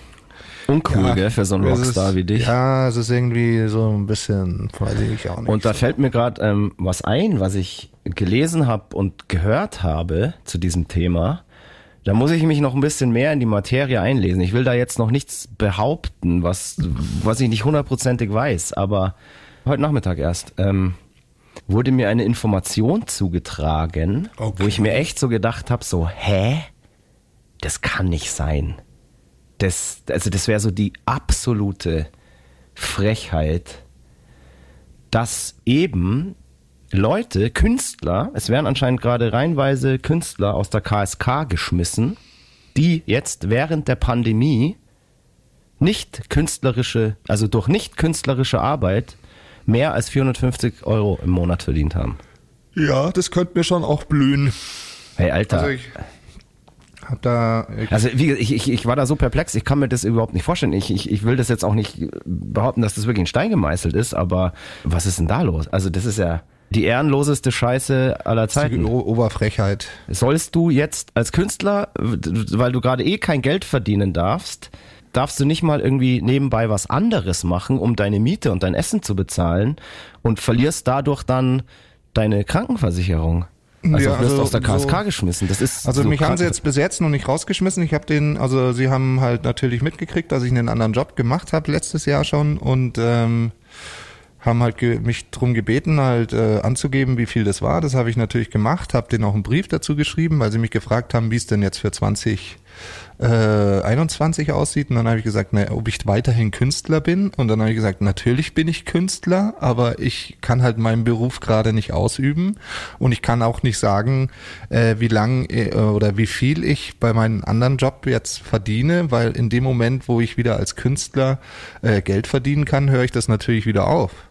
uncool, Ja, gell, für so einen Rockstar ist, wie dich. Ja, es ist irgendwie so ein bisschen, weiß ich auch nicht. Und da fällt mir gerade ähm, was ein, was ich gelesen habe und gehört habe zu diesem Thema. Da muss ich mich noch ein bisschen mehr in die Materie einlesen. Ich will da jetzt noch nichts behaupten, was, was ich nicht hundertprozentig weiß, aber heute Nachmittag erst ähm, wurde mir eine Information zugetragen, Okay. wo ich mir echt so gedacht habe, so, hä? Das kann nicht sein. das, also das wäre so die absolute Frechheit, dass eben Leute, Künstler, es werden anscheinend gerade reinweise Künstler aus der KSK geschmissen, die jetzt während der Pandemie nicht künstlerische, also durch nicht künstlerische Arbeit mehr als 450 Euro im Monat verdient haben. Ja, das könnte mir schon auch blühen. Hey, Alter. Also ich hab da. Ich, Also wie, ich, ich, ich war da so perplex, ich kann mir das überhaupt nicht vorstellen. Ich, ich, ich will das jetzt auch nicht behaupten, dass das wirklich in Stein gemeißelt ist, aber was ist denn da los? Also das ist ja die ehrenloseste Scheiße aller Zeiten. Oberfrechheit. Sollst du jetzt als Künstler, weil du gerade eh kein Geld verdienen darfst, darfst du nicht mal irgendwie nebenbei was anderes machen, um deine Miete und dein Essen zu bezahlen und verlierst dadurch dann deine Krankenversicherung. Also Ja, wirst also aus der KSK so- geschmissen. Das ist Also so mich haben sie jetzt bis jetzt noch nicht rausgeschmissen. Ich habe den, also sie haben halt natürlich mitgekriegt, dass ich einen anderen Job gemacht habe letztes Jahr schon und ähm, haben halt mich drum gebeten, halt äh, anzugeben, wie viel das war. Das habe ich natürlich gemacht, habe denen auch einen Brief dazu geschrieben, weil sie mich gefragt haben, wie es denn jetzt für 20 äh, 21 aussieht. Und dann habe ich gesagt, na, ob ich weiterhin Künstler bin. Und dann habe ich gesagt, natürlich bin ich Künstler, aber ich kann halt meinen Beruf gerade nicht ausüben. Und ich kann auch nicht sagen, äh, wie lang äh, oder wie viel ich bei meinem anderen Job jetzt verdiene, weil in dem Moment, wo ich wieder als Künstler äh, Geld verdienen kann, höre ich das natürlich wieder auf.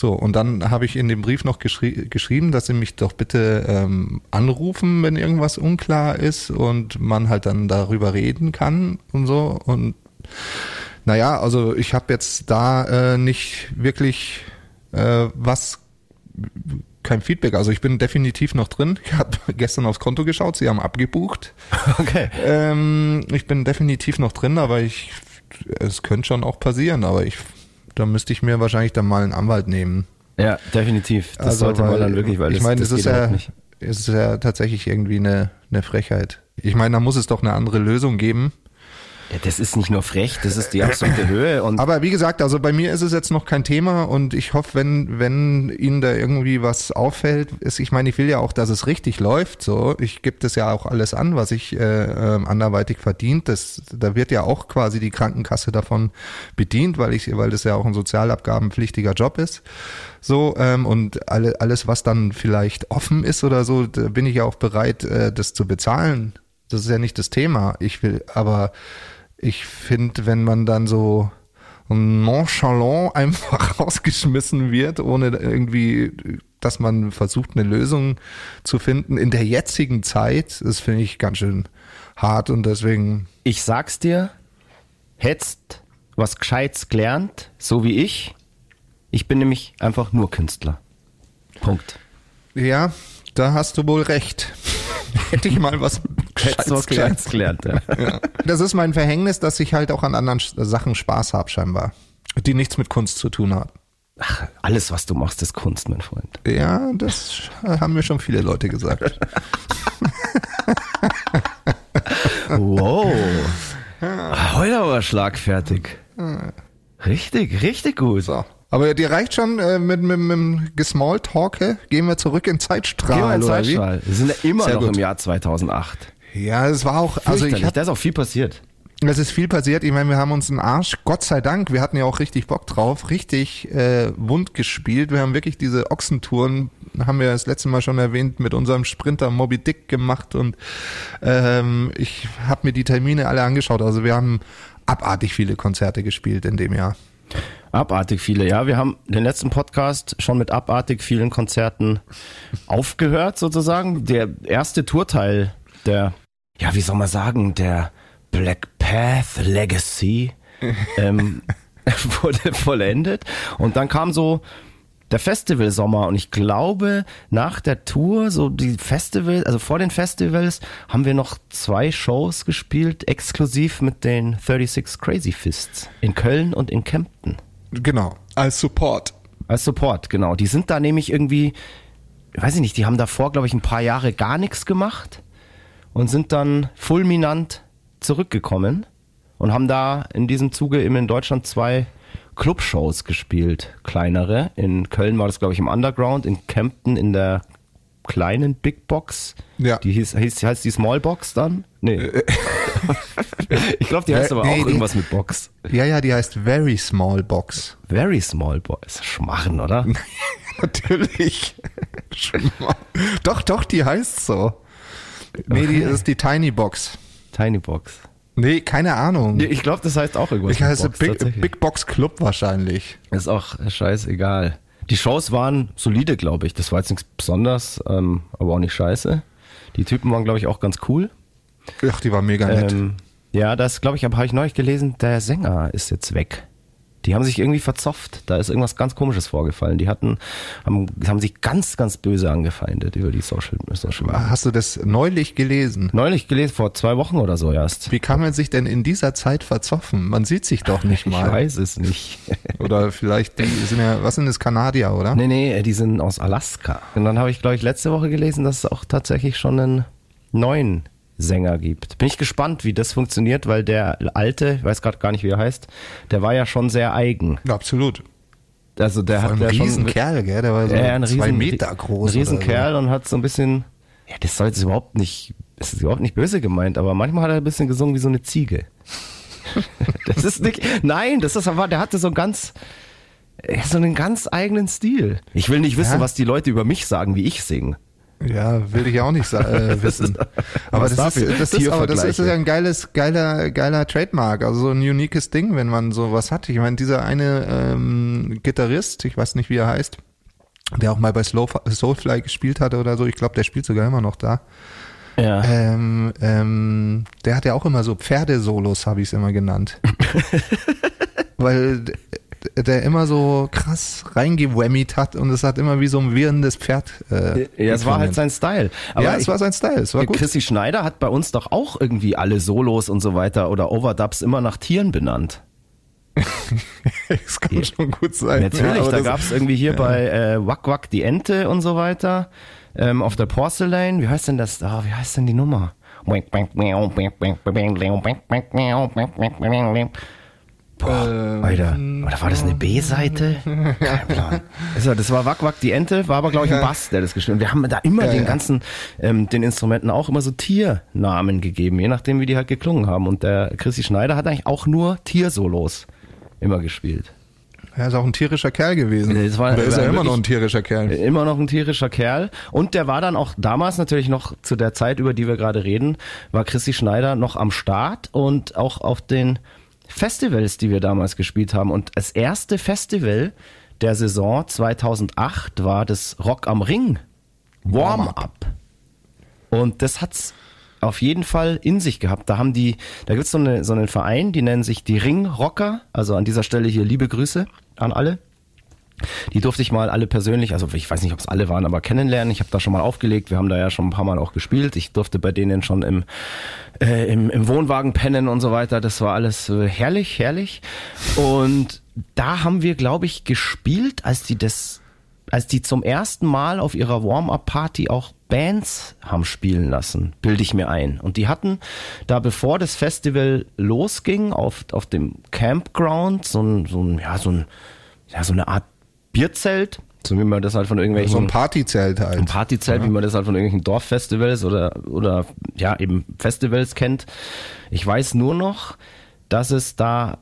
So, und dann habe ich in dem Brief noch geschri geschrieben, dass sie mich doch bitte ähm, anrufen, wenn irgendwas unklar ist und man halt dann darüber reden kann und so. Und naja, also ich habe jetzt da äh, nicht wirklich äh, was, kein Feedback. Also ich bin definitiv noch drin. Ich habe gestern aufs Konto geschaut, sie haben abgebucht. Okay. Ähm, ich bin definitiv noch drin, aber ich, es könnte schon auch passieren, aber ich, da müsste ich mir wahrscheinlich dann mal einen Anwalt nehmen. Ja, definitiv. Das sollte man dann wirklich, weil Also, ich das, meine, das es ist ja, nicht. es ist ja tatsächlich irgendwie eine, eine Frechheit. Ich meine, da muss es doch eine andere Lösung geben. Ja, das ist nicht nur frech, das ist die absolute Höhe und Aber wie gesagt, also bei mir ist es jetzt noch kein Thema und ich hoffe, wenn, wenn Ihnen da irgendwie was auffällt, ist, ich meine, ich will ja auch, dass es richtig läuft, so. Ich gebe das ja auch alles an, was ich äh, ähm, anderweitig verdient. Das, da wird ja auch quasi die Krankenkasse davon bedient, weil ich, weil das ja auch ein sozialabgabenpflichtiger Job ist. So, ähm, und alle, alles, was dann vielleicht offen ist oder so, bin ich ja auch bereit, äh, das zu bezahlen. Das ist ja nicht das Thema. Ich will, aber ich finde, wenn man dann so nonchalant einfach rausgeschmissen wird, ohne irgendwie, dass man versucht, eine Lösung zu finden in der jetzigen Zeit, das finde ich ganz schön hart und deswegen, ich sag's dir, hättest was Gescheites gelernt, so wie ich. Ich bin nämlich einfach nur Künstler. Punkt. ja, da hast du wohl recht. Hätte ich mal was Gescheites gelernt. Ja. Ja. Das ist mein Verhängnis, dass ich halt auch an anderen Sachen Spaß habe scheinbar, die nichts mit Kunst zu tun haben. Ach, alles, was du machst, ist Kunst, mein Freund. Ja, das haben mir schon viele Leute gesagt. Wow. Heute aber schlagfertig. Richtig, richtig gut. So. Aber dir reicht schon äh, mit, mit, mit dem Gesmalltalke. Gehen wir zurück in Zeitstrahl. Gehen wir in? Zeitstrahl. Wir sind ja immer Sehr noch gut. im Jahr 2008. Ja, es war auch, also ich hab, da ist auch viel passiert. es ist viel passiert. Ich meine, wir haben uns einen Arsch, Gott sei Dank, wir hatten ja auch richtig Bock drauf, richtig äh, wund gespielt. Wir haben wirklich diese Ochsentouren, haben wir das letzte Mal schon erwähnt, mit unserem Sprinter Moby Dick gemacht und ähm, ich habe mir die Termine alle angeschaut. Also wir haben abartig viele Konzerte gespielt in dem Jahr. Abartig viele, ja. Wir haben den letzten Podcast schon mit abartig vielen Konzerten aufgehört, sozusagen. Der erste Tourteil der, ja, wie soll man sagen, der Black Path Legacy ähm, wurde vollendet. Und dann kam so der Festivalsommer und ich glaube, nach der Tour, so die Festival, also vor den Festivals, haben wir noch zwei Shows gespielt, exklusiv mit den 36 Crazy Fists in Köln und in Kempten. Genau, als Support. Als Support, genau. Die sind da nämlich irgendwie, weiß ich nicht, die haben davor, glaube ich, ein paar Jahre gar nichts gemacht und sind dann fulminant zurückgekommen und haben da in diesem Zuge eben in Deutschland zwei Clubshows gespielt, kleinere. In Köln war das, glaube ich, im Underground, in Kempten in der kleinen Big Box. Ja. Die hieß, hieß, heißt die Small Box dann? Nee. ich glaube, die heißt Äh, aber nee, auch die- irgendwas mit Box. Ja, ja, die heißt Very Small Box. Very Small Boys. Schmarren, oder? Natürlich. Doch, doch, die heißt so. Nee, die ist die Tiny Box. Tiny Box. Nee, keine Ahnung. Nee, ich glaube, das heißt auch irgendwas ich heiße mit Box, Big. Big Box Club wahrscheinlich. Ist auch scheißegal. Die Shows waren solide, glaube ich. Das war jetzt nichts Besonderes, ähm, aber auch nicht scheiße. Die Typen waren, glaube ich, auch ganz cool. Ach, die war mega nett. Ähm, ja, das glaube ich, aber habe ich neulich gelesen, der Sänger ist jetzt weg. Die haben sich irgendwie verzopft. Da ist irgendwas ganz Komisches vorgefallen. Die hatten, haben, haben sich ganz, ganz böse angefeindet über die Social, Social Media. Hast du das neulich gelesen? Neulich gelesen, vor zwei Wochen oder so erst. Wie kann man sich denn in dieser Zeit verzoffen? Man sieht sich doch nicht Ich mal. weiß es nicht. Oder vielleicht, die sind ja, was sind das, Kanadier, oder? nee, nee, die sind aus Alaska. Und dann habe ich, glaube ich, letzte Woche gelesen, dass es auch tatsächlich schon einen neuen Sänger gibt. Bin ich gespannt, wie das funktioniert, weil der alte, ich weiß gerade gar nicht, wie er heißt, der war ja schon sehr eigen. Ja, absolut. Also der hat ja ein schon Riesenkerl, gell? Der war so Ja, ein zwei riesen, Meter groß. Ein Riesenkerl und hat so ein bisschen, ja, das soll jetzt überhaupt nicht, das ist überhaupt nicht böse gemeint, aber manchmal hat er ein bisschen gesungen wie so eine Ziege. das ist nicht, nein, das ist aber, der hatte so ein ganz, so einen ganz eigenen Stil. Ich will nicht wissen, Ja. was die Leute über mich sagen, wie ich singe. Ja, will ich auch nicht äh, wissen. aber was das ist, das ist, aber das ist ja ein geiles, geiler, geiler Trademark. Also so ein uniques Ding, wenn man sowas hat. Ich meine, dieser eine ähm, Gitarrist, ich weiß nicht, wie er heißt, der auch mal bei Slow, Soulfly gespielt hatte oder so. Ich glaube, der spielt sogar immer noch da. Ja. Ähm, ähm, der hat ja auch immer so Pferdesolos, habe ich es immer genannt. Weil der immer so krass reingewhammied hat und es hat immer wie so ein wirrendes Pferd. Äh, ja, es war halt sein Style. Aber ja, ich, es war sein Style, es war gut. Chrissy Schneider hat bei uns doch auch irgendwie alle Solos und so weiter oder Overdubs immer nach Tieren benannt. Es kann schon gut sein. Natürlich, ja, da das- gab's irgendwie hier bei äh, Wack Wack die Ente und so weiter. Ähm, auf der Porcelain, wie heißt denn das? Ah, wie heißt denn die Nummer? Boah, Ähm, Alter, oder war das eine B-Seite? Kein Plan. Also, das war Wack Wack die Ente, war aber glaube ich ein. Bass, der das gespielt hat. Wir haben da immer Ja, den ja. ganzen, ähm, den Instrumenten auch immer so Tiernamen gegeben, je nachdem wie die halt geklungen haben. Und der Chrissy Schneider hat eigentlich auch nur Tiersolos immer gespielt. Er ist auch ein tierischer Kerl gewesen. Das war- Oder ist er immer noch ein tierischer Kerl? Immer noch ein tierischer Kerl. Und der war dann auch damals natürlich noch zu der Zeit, über die wir gerade reden, war Chrissy Schneider noch am Start und auch auf den Festivals, die wir damals gespielt haben. Und das erste Festival der Saison 2008 war das Rock am Ring Warm-Up. Und das hat's auf jeden Fall in sich gehabt. Da haben die, da gibt's so, eine, so einen Verein, die nennen sich die Ringrocker. Also an dieser Stelle hier liebe Grüße an alle. Die durfte ich mal alle persönlich, also ich weiß nicht, ob es alle waren, aber kennenlernen. Ich habe da schon mal aufgelegt. Wir haben da ja schon ein paar Mal auch gespielt. Ich durfte bei denen schon im, äh, im, im Wohnwagen pennen und so weiter. Das war alles äh, herrlich, herrlich. Und da haben wir, glaube ich, gespielt, als die das, als die zum ersten Mal auf ihrer Warm-up-Party auch Bands haben spielen lassen, bilde ich mir ein. Und die hatten da, bevor das Festival losging, auf, auf dem Campground so ein, so ein, ja, so ein, ja, so eine Art Bierzelt, so wie man das halt von irgendwelchen So ein Partyzelt halt. ein Partyzelt, wie man das halt von irgendwelchen Dorffestivals oder, oder ja, eben Festivals kennt. Ich weiß nur noch, dass es da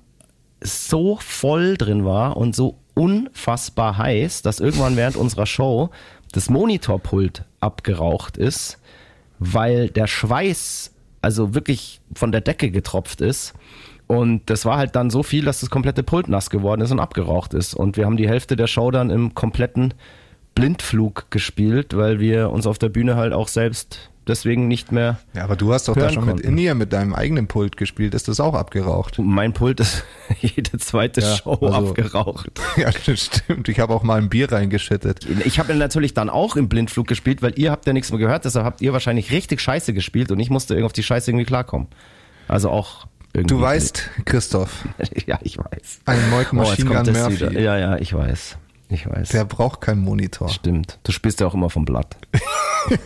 so voll drin war und so unfassbar heiß, dass irgendwann während unserer Show das Monitorpult abgeraucht ist, weil der Schweiß also wirklich von der Decke getropft ist. Und das war halt dann so viel, dass das komplette Pult nass geworden ist und abgeraucht ist. Und wir haben die Hälfte der Show dann im kompletten Blindflug gespielt, weil wir uns auf der Bühne halt auch selbst deswegen nicht mehr. Ja, aber du hast doch da schon mit konnten. In-Ear mit deinem eigenen Pult gespielt. Ist das auch abgeraucht? Mein Pult ist jede zweite Ja, Show also- abgeraucht. Ja, das stimmt. Ich habe auch mal ein Bier reingeschüttet. Ich habe natürlich dann auch im Blindflug gespielt, weil ihr habt ja nichts mehr gehört, deshalb habt ihr wahrscheinlich richtig scheiße gespielt und ich musste irgendwie auf die Scheiße irgendwie klarkommen. Also auch irgendwie. Du weißt, Christoph, ja, ich weiß. ein Moik Oh, Machine kommt Gun Murphy, wieder. Ja, ja, ich weiß. Ich weiß. der braucht keinen Monitor. Stimmt. Du spielst ja auch immer vom Blatt.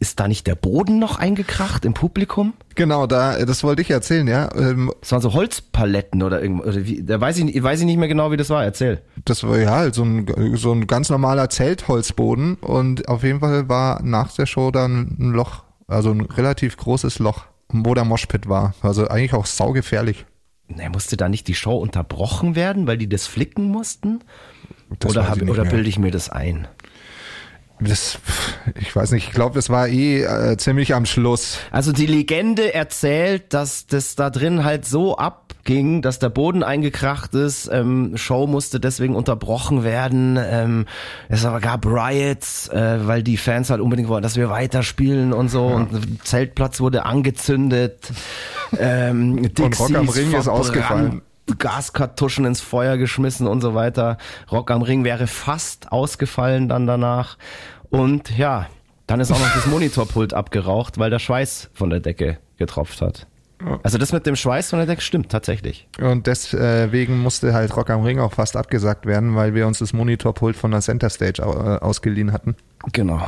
Ist da nicht der Boden noch eingekracht im Publikum? Genau, da, das wollte ich erzählen, ja. Ähm, Das waren so Holzpaletten oder irgendwas. Da weiß ich, nicht- weiß ich nicht mehr genau, wie das war. Erzähl. das war ja halt so ein, so ein ganz normaler Zeltholzboden und auf jeden Fall war nach der Show dann ein Loch, also ein relativ großes Loch, wo der Moshpit war. Also eigentlich auch saugefährlich. Na, musste da nicht die Show unterbrochen werden, weil die das flicken mussten? Das oder hab, oder bilde ich mir das ein? Das, ich weiß nicht, ich glaube, das war eh äh, ziemlich am Schluss. Also die Legende erzählt, dass das da drin halt so abging, dass der Boden eingekracht ist. Ähm, Show musste deswegen unterbrochen werden. Ähm, es aber gab Riots, äh, weil die Fans halt unbedingt wollten, dass wir weiterspielen und so. Und der Zeltplatz wurde angezündet. Ähm, Und Rock am Ring ist ausgefallen. Gaskartuschen ins Feuer geschmissen und so weiter. Rock am Ring wäre fast ausgefallen dann danach. Und ja, dann ist auch noch das Monitorpult abgeraucht, weil der Schweiß von der Decke getropft hat. Also das mit dem Schweiß von der Decke stimmt tatsächlich. Und deswegen musste halt Rock am Ring auch fast abgesagt werden, weil wir uns das Monitorpult von der Center Stage äh, ausgeliehen hatten. Genau.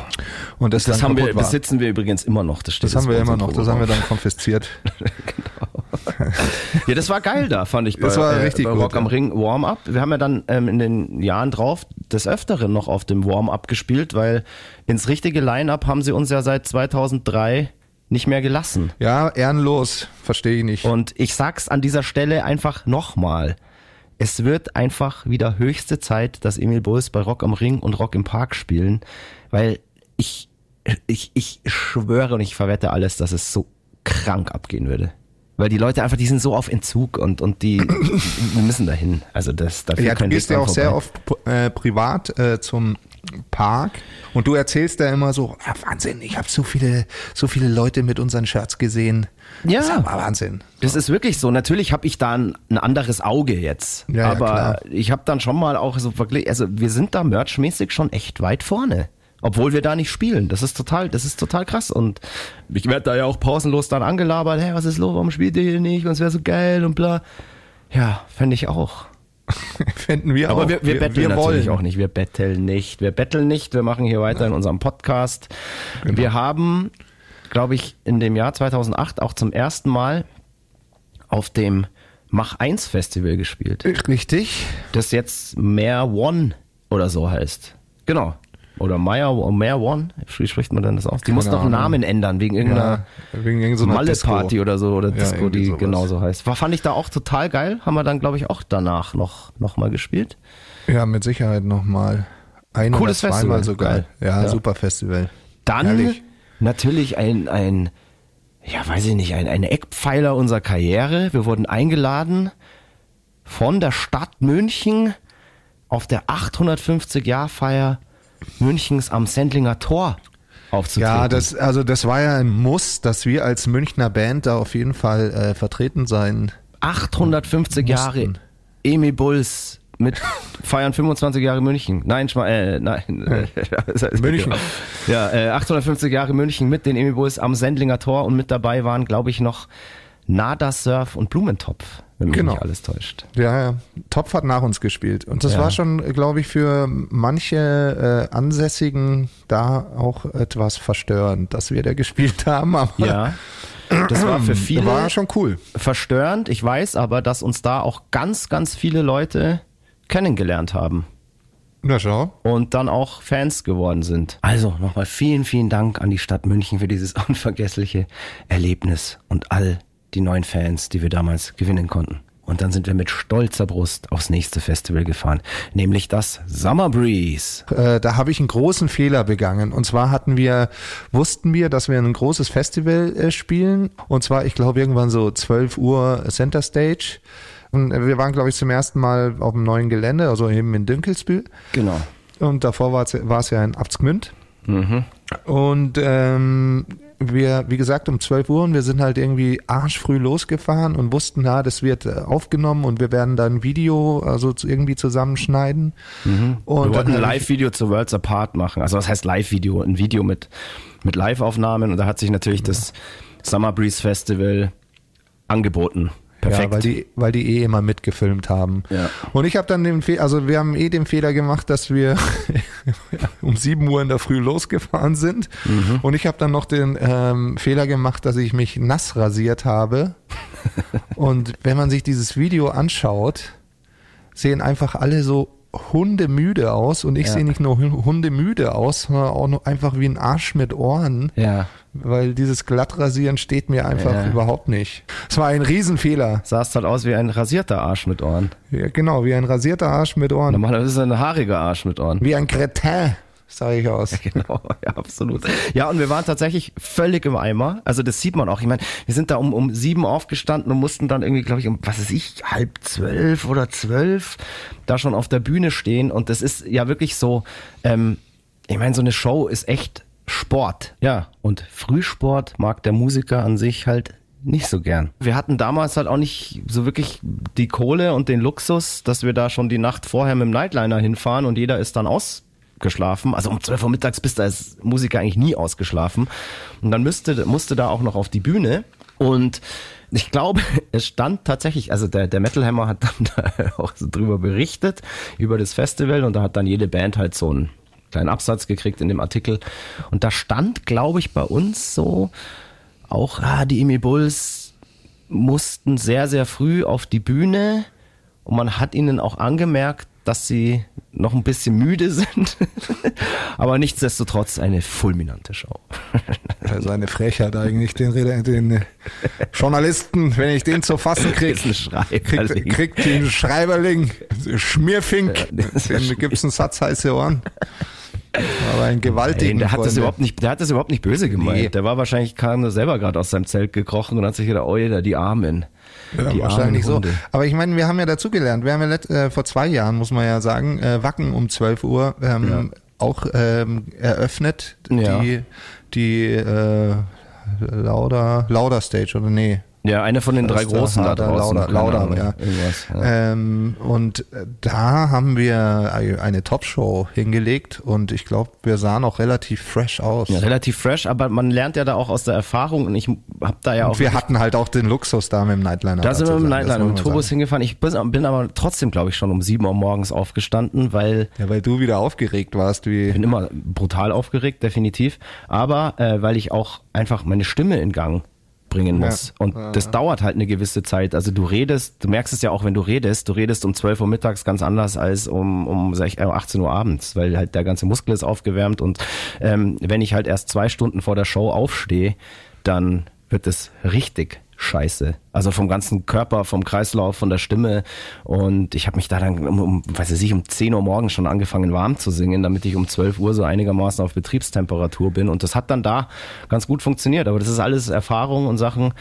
Und das, Das haben wir, war. besitzen wir übrigens immer noch. Das, steht Das haben wir immer im noch, das haben wir dann konfisziert. Ja, das war geil da, fand ich bei, Das war äh, richtig bei gut, Rock am ja. Ring Warm-Up. Wir haben ja dann ähm, in den Jahren drauf des Öfteren noch auf dem Warm-Up gespielt, weil ins richtige Line-Up haben sie uns ja seit 2003 nicht mehr gelassen. Ja, ehrenlos, verstehe ich nicht. Und ich sag's an dieser Stelle einfach nochmal. Es wird einfach wieder höchste Zeit, dass Emil Bulls bei Rock am Ring und Rock im Park spielen, weil ich, ich, ich schwöre und ich verwette alles, dass es so krank abgehen würde. Weil die Leute einfach, die sind so auf Entzug und, und die, wir müssen dahin. Also das, dafür Ja, du gehst ja auch dran sehr vorbei. oft äh, privat äh, zum Park und du erzählst da immer so, ah, Wahnsinn, ich habe so viele, so viele Leute mit unseren Shirts gesehen. Ja. Das ist aber Wahnsinn. Das ist wirklich so. Natürlich habe ich da ein, ein anderes Auge jetzt. Ja, ja, aber klar. ich habe dann schon mal auch so verglichen, also wir sind da merchmäßig schon echt weit vorne. Obwohl wir da nicht spielen. Das ist total, das ist total krass. Und ich werde da ja auch pausenlos dann angelabert, hey, was ist los, warum spielt ihr hier nicht? Und es wäre so geil und bla. Ja, fände ich auch. Fänden wir Aber auch. wir, wir betteln natürlich wollen. auch nicht. Wir betteln nicht. Wir betteln nicht. Wir machen hier weiter in unserem Podcast. Genau. Wir haben, glaube ich, in dem Jahr 2008 auch zum ersten Mal auf dem Mach 1 Festival gespielt. Richtig. Das jetzt Mehr One oder so heißt. Genau. Oder Meyer, Mehr One. Wie spricht man denn das aus? Die mussten noch einen. Namen ändern wegen irgendeiner Ja, wegen irgendeiner Malle-Party oder so. Oder Ja, Disco, irgendwie die sowas. genauso heißt. War, fand ich da auch total geil. Haben wir dann, glaube ich, auch danach noch, noch mal gespielt. Ja, mit Sicherheit nochmal. Ein Cooles oder zweimal Festival, sogar. geil. Ja, Ja. super Festival. Dann Herrlich. natürlich ein, ein, ja, weiß ich nicht, ein, ein Eckpfeiler unserer Karriere. Wir wurden eingeladen von der Stadt München auf der 850-Jahr-Feier Münchens am Sendlinger Tor aufzutreten. Ja, das, also das war ja ein Muss, dass wir als Münchner Band da auf jeden Fall äh, vertreten sein. 850 Jahre Mussten. Emi Bulls mit feiern 25 Jahre München. Nein, äh, nein. München. Ja, äh, 850 Jahre München mit den Emi Bulls am Sendlinger Tor und mit dabei waren, glaube ich, noch Nada Surf und Blumentopf, wenn mich Genau. nicht alles täuscht. Ja, ja. Topf hat nach uns gespielt. Und das Ja. war schon, glaube ich, für manche äh, Ansässigen da auch etwas verstörend, dass wir da gespielt haben. Aber Ja. Das war für viele war schon cool. verstörend. Ich weiß aber, dass uns da auch ganz, ganz viele Leute kennengelernt haben. Na schau. und dann auch Fans geworden sind. Also nochmal vielen, vielen Dank an die Stadt München für dieses unvergessliche Erlebnis und all die neuen Fans, die wir damals gewinnen konnten. Und dann sind wir mit stolzer Brust aufs nächste Festival gefahren, nämlich das Summer Breeze. Äh, da habe ich einen großen Fehler begangen. Und zwar hatten wir, wussten wir, dass wir ein großes Festival äh, spielen. Und zwar, ich glaube, irgendwann so 12 Uhr Center Stage. Und wir waren, glaube ich, zum ersten Mal auf dem neuen Gelände, also eben in Dinkelsbühl. Genau. Und davor war es ja in Abtsgmünd. Und ähm, wir, wie gesagt, um 12 Uhr und wir sind halt irgendwie arschfrüh losgefahren und wussten, na, das wird äh, aufgenommen und wir werden dann ein Video also irgendwie zusammenschneiden. Und wir wollten ein ich- Live-Video zu Worlds Apart machen. Also was heißt Live-Video? Ein Video mit, mit Live-Aufnahmen und da hat sich natürlich das Summer Breeze Festival angeboten. Perfekt. Ja, weil die, weil die eh immer mitgefilmt haben. Ja. Und ich habe dann den Fehler, also wir haben eh den Fehler gemacht, dass wir um 7 Uhr in der Früh losgefahren sind. Mhm. Und ich habe dann noch den ähm, Fehler gemacht, dass ich mich nass rasiert habe. Und wenn man sich dieses Video anschaut, sehen einfach alle so hundemüde aus und ich Ja. sehe nicht nur hu- hundemüde aus, sondern auch noch einfach wie ein Arsch mit Ohren, Ja. weil dieses Glattrasieren steht mir einfach Ja. überhaupt nicht. Es war ein Riesenfehler. Sahst halt aus wie ein rasierter Arsch mit Ohren. Ja, genau, wie ein rasierter Arsch mit Ohren. Normalerweise ist er ein haariger Arsch mit Ohren. Wie ein Cretin, sage ich aus. Genau, ja, absolut. Ja, und wir waren tatsächlich völlig im Eimer. Also das sieht man auch. Ich meine, wir sind da um, um sieben aufgestanden und mussten dann irgendwie, glaube ich, um, was weiß ich, halb zwölf oder zwölf da schon auf der Bühne stehen. Und das ist ja wirklich so, ähm, ich meine, so eine Show ist echt Sport. Ja, und Frühsport mag der Musiker an sich halt nicht so gern. Wir hatten damals halt auch nicht so wirklich die Kohle und den Luxus, dass wir da schon die Nacht vorher mit dem Nightliner hinfahren und jeder ist dann ausgeschlafen. Also um 12 Uhr mittags bist du als Musiker eigentlich nie ausgeschlafen. Und dann müsste, musste da auch noch auf die Bühne und ich glaube, es stand tatsächlich, also der, der Metal Hammer hat dann da auch so drüber berichtet, über das Festival und da hat dann jede Band halt so einen kleinen Absatz gekriegt in dem Artikel. Und da stand, glaube ich, bei uns so auch, ah, die Emil Bulls mussten sehr, sehr früh auf die Bühne und man hat ihnen auch angemerkt, dass sie noch ein bisschen müde sind, aber nichtsdestotrotz eine fulminante Show. Also eine Frechheit eigentlich, den, Rede- den äh, Journalisten, wenn ich den zu fassen krieg, Ist ein Schreiberling. kriegt, kriegt den Schreiberling, Schmierfink, dem schwierig. gibt's einen Satz heiße Ohren. Aber einen gewaltigen. Nein, der hat das überhaupt nicht, der hat das überhaupt nicht böse gemeint. Nee. Der war wahrscheinlich, kam nur selber gerade aus seinem Zelt gekrochen und hat sich gedacht, oh jeder, die Armen. Ja, wahrscheinlich so. Aber ich meine, wir haben ja dazugelernt. Wir haben ja let, äh, vor zwei Jahren, muss man ja sagen, äh, Wacken um 12 Uhr ähm, auch ähm, eröffnet. Ja. Die, die äh, Lauder, Lauder Stage, oder nee? Ja, einer von den drei großen da Harder, draußen. Lauder, Lauder, Ahnung, ja. Irgendwas, ja. Ähm, und äh, da haben wir eine Top-Show hingelegt und ich glaube, wir sahen auch relativ fresh aus. Ja, relativ fresh, aber man lernt ja da auch aus der Erfahrung und ich habe da ja auch und wir hatten halt auch den Luxus da mit dem Nightliner. Da sind wir mit dem Nightliner mit man Turbos hingefahren. Ich bin, aber trotzdem, glaube ich, schon um 7 Uhr morgens aufgestanden, weil Ja, weil du wieder aufgeregt warst, wie ich bin immer brutal aufgeregt, definitiv. Aber äh, weil ich auch einfach meine Stimme in Gang bringen muss. Ja. Und Ja, das dauert halt eine gewisse Zeit. Also du redest, du merkst es ja auch, wenn du redest, du redest um 12 Uhr mittags ganz anders als um, um sech- äh, 18 Uhr abends, weil halt der ganze Muskel ist aufgewärmt und ähm, wenn ich halt erst zwei Stunden vor der Show aufstehe, dann wird es richtig scheiße. Also vom ganzen Körper, vom Kreislauf, von der Stimme. Und ich habe mich da dann um, um, weiß ich, um 10 Uhr morgens schon angefangen warm zu singen, damit ich um 12 Uhr so einigermaßen auf Betriebstemperatur bin. Und das hat dann da ganz gut funktioniert. Aber das ist alles Erfahrung und Sachen,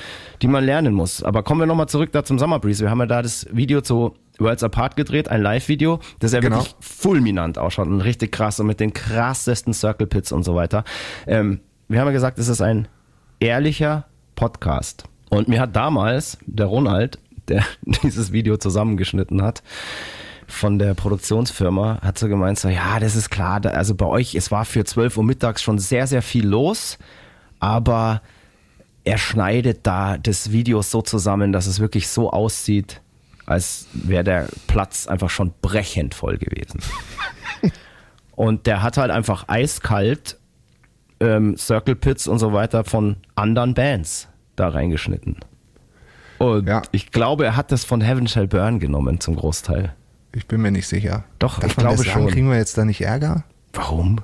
die man lernen muss. Aber kommen wir nochmal zurück da zum Summer Breeze. Wir haben ja da das Video zu Worlds Apart gedreht, ein Live-Video, das ja Genau. wirklich fulminant ausschaut und richtig krass und mit den krassesten Circle Pits und so weiter. Ähm, wir haben ja gesagt, es ist ein ehrlicher Podcast. Und mir hat damals der Ronald, der dieses Video zusammengeschnitten hat, von der Produktionsfirma, hat so gemeint, so, ja, das ist klar, da, also bei euch, es war für 12 Uhr mittags schon sehr, sehr viel los, aber er schneidet da das Video so zusammen, dass es wirklich so aussieht, als wäre der Platz einfach schon brechend voll gewesen. Und der hat halt einfach eiskalt ähm, Circle Pits und so weiter von anderen Bands da reingeschnitten. Und Ja. ich glaube, er hat das von Heaven Shall Burn genommen zum Großteil. Ich bin mir nicht sicher. Doch, Darf ich glaube schon. Kriegen wir jetzt da nicht Ärger? Warum?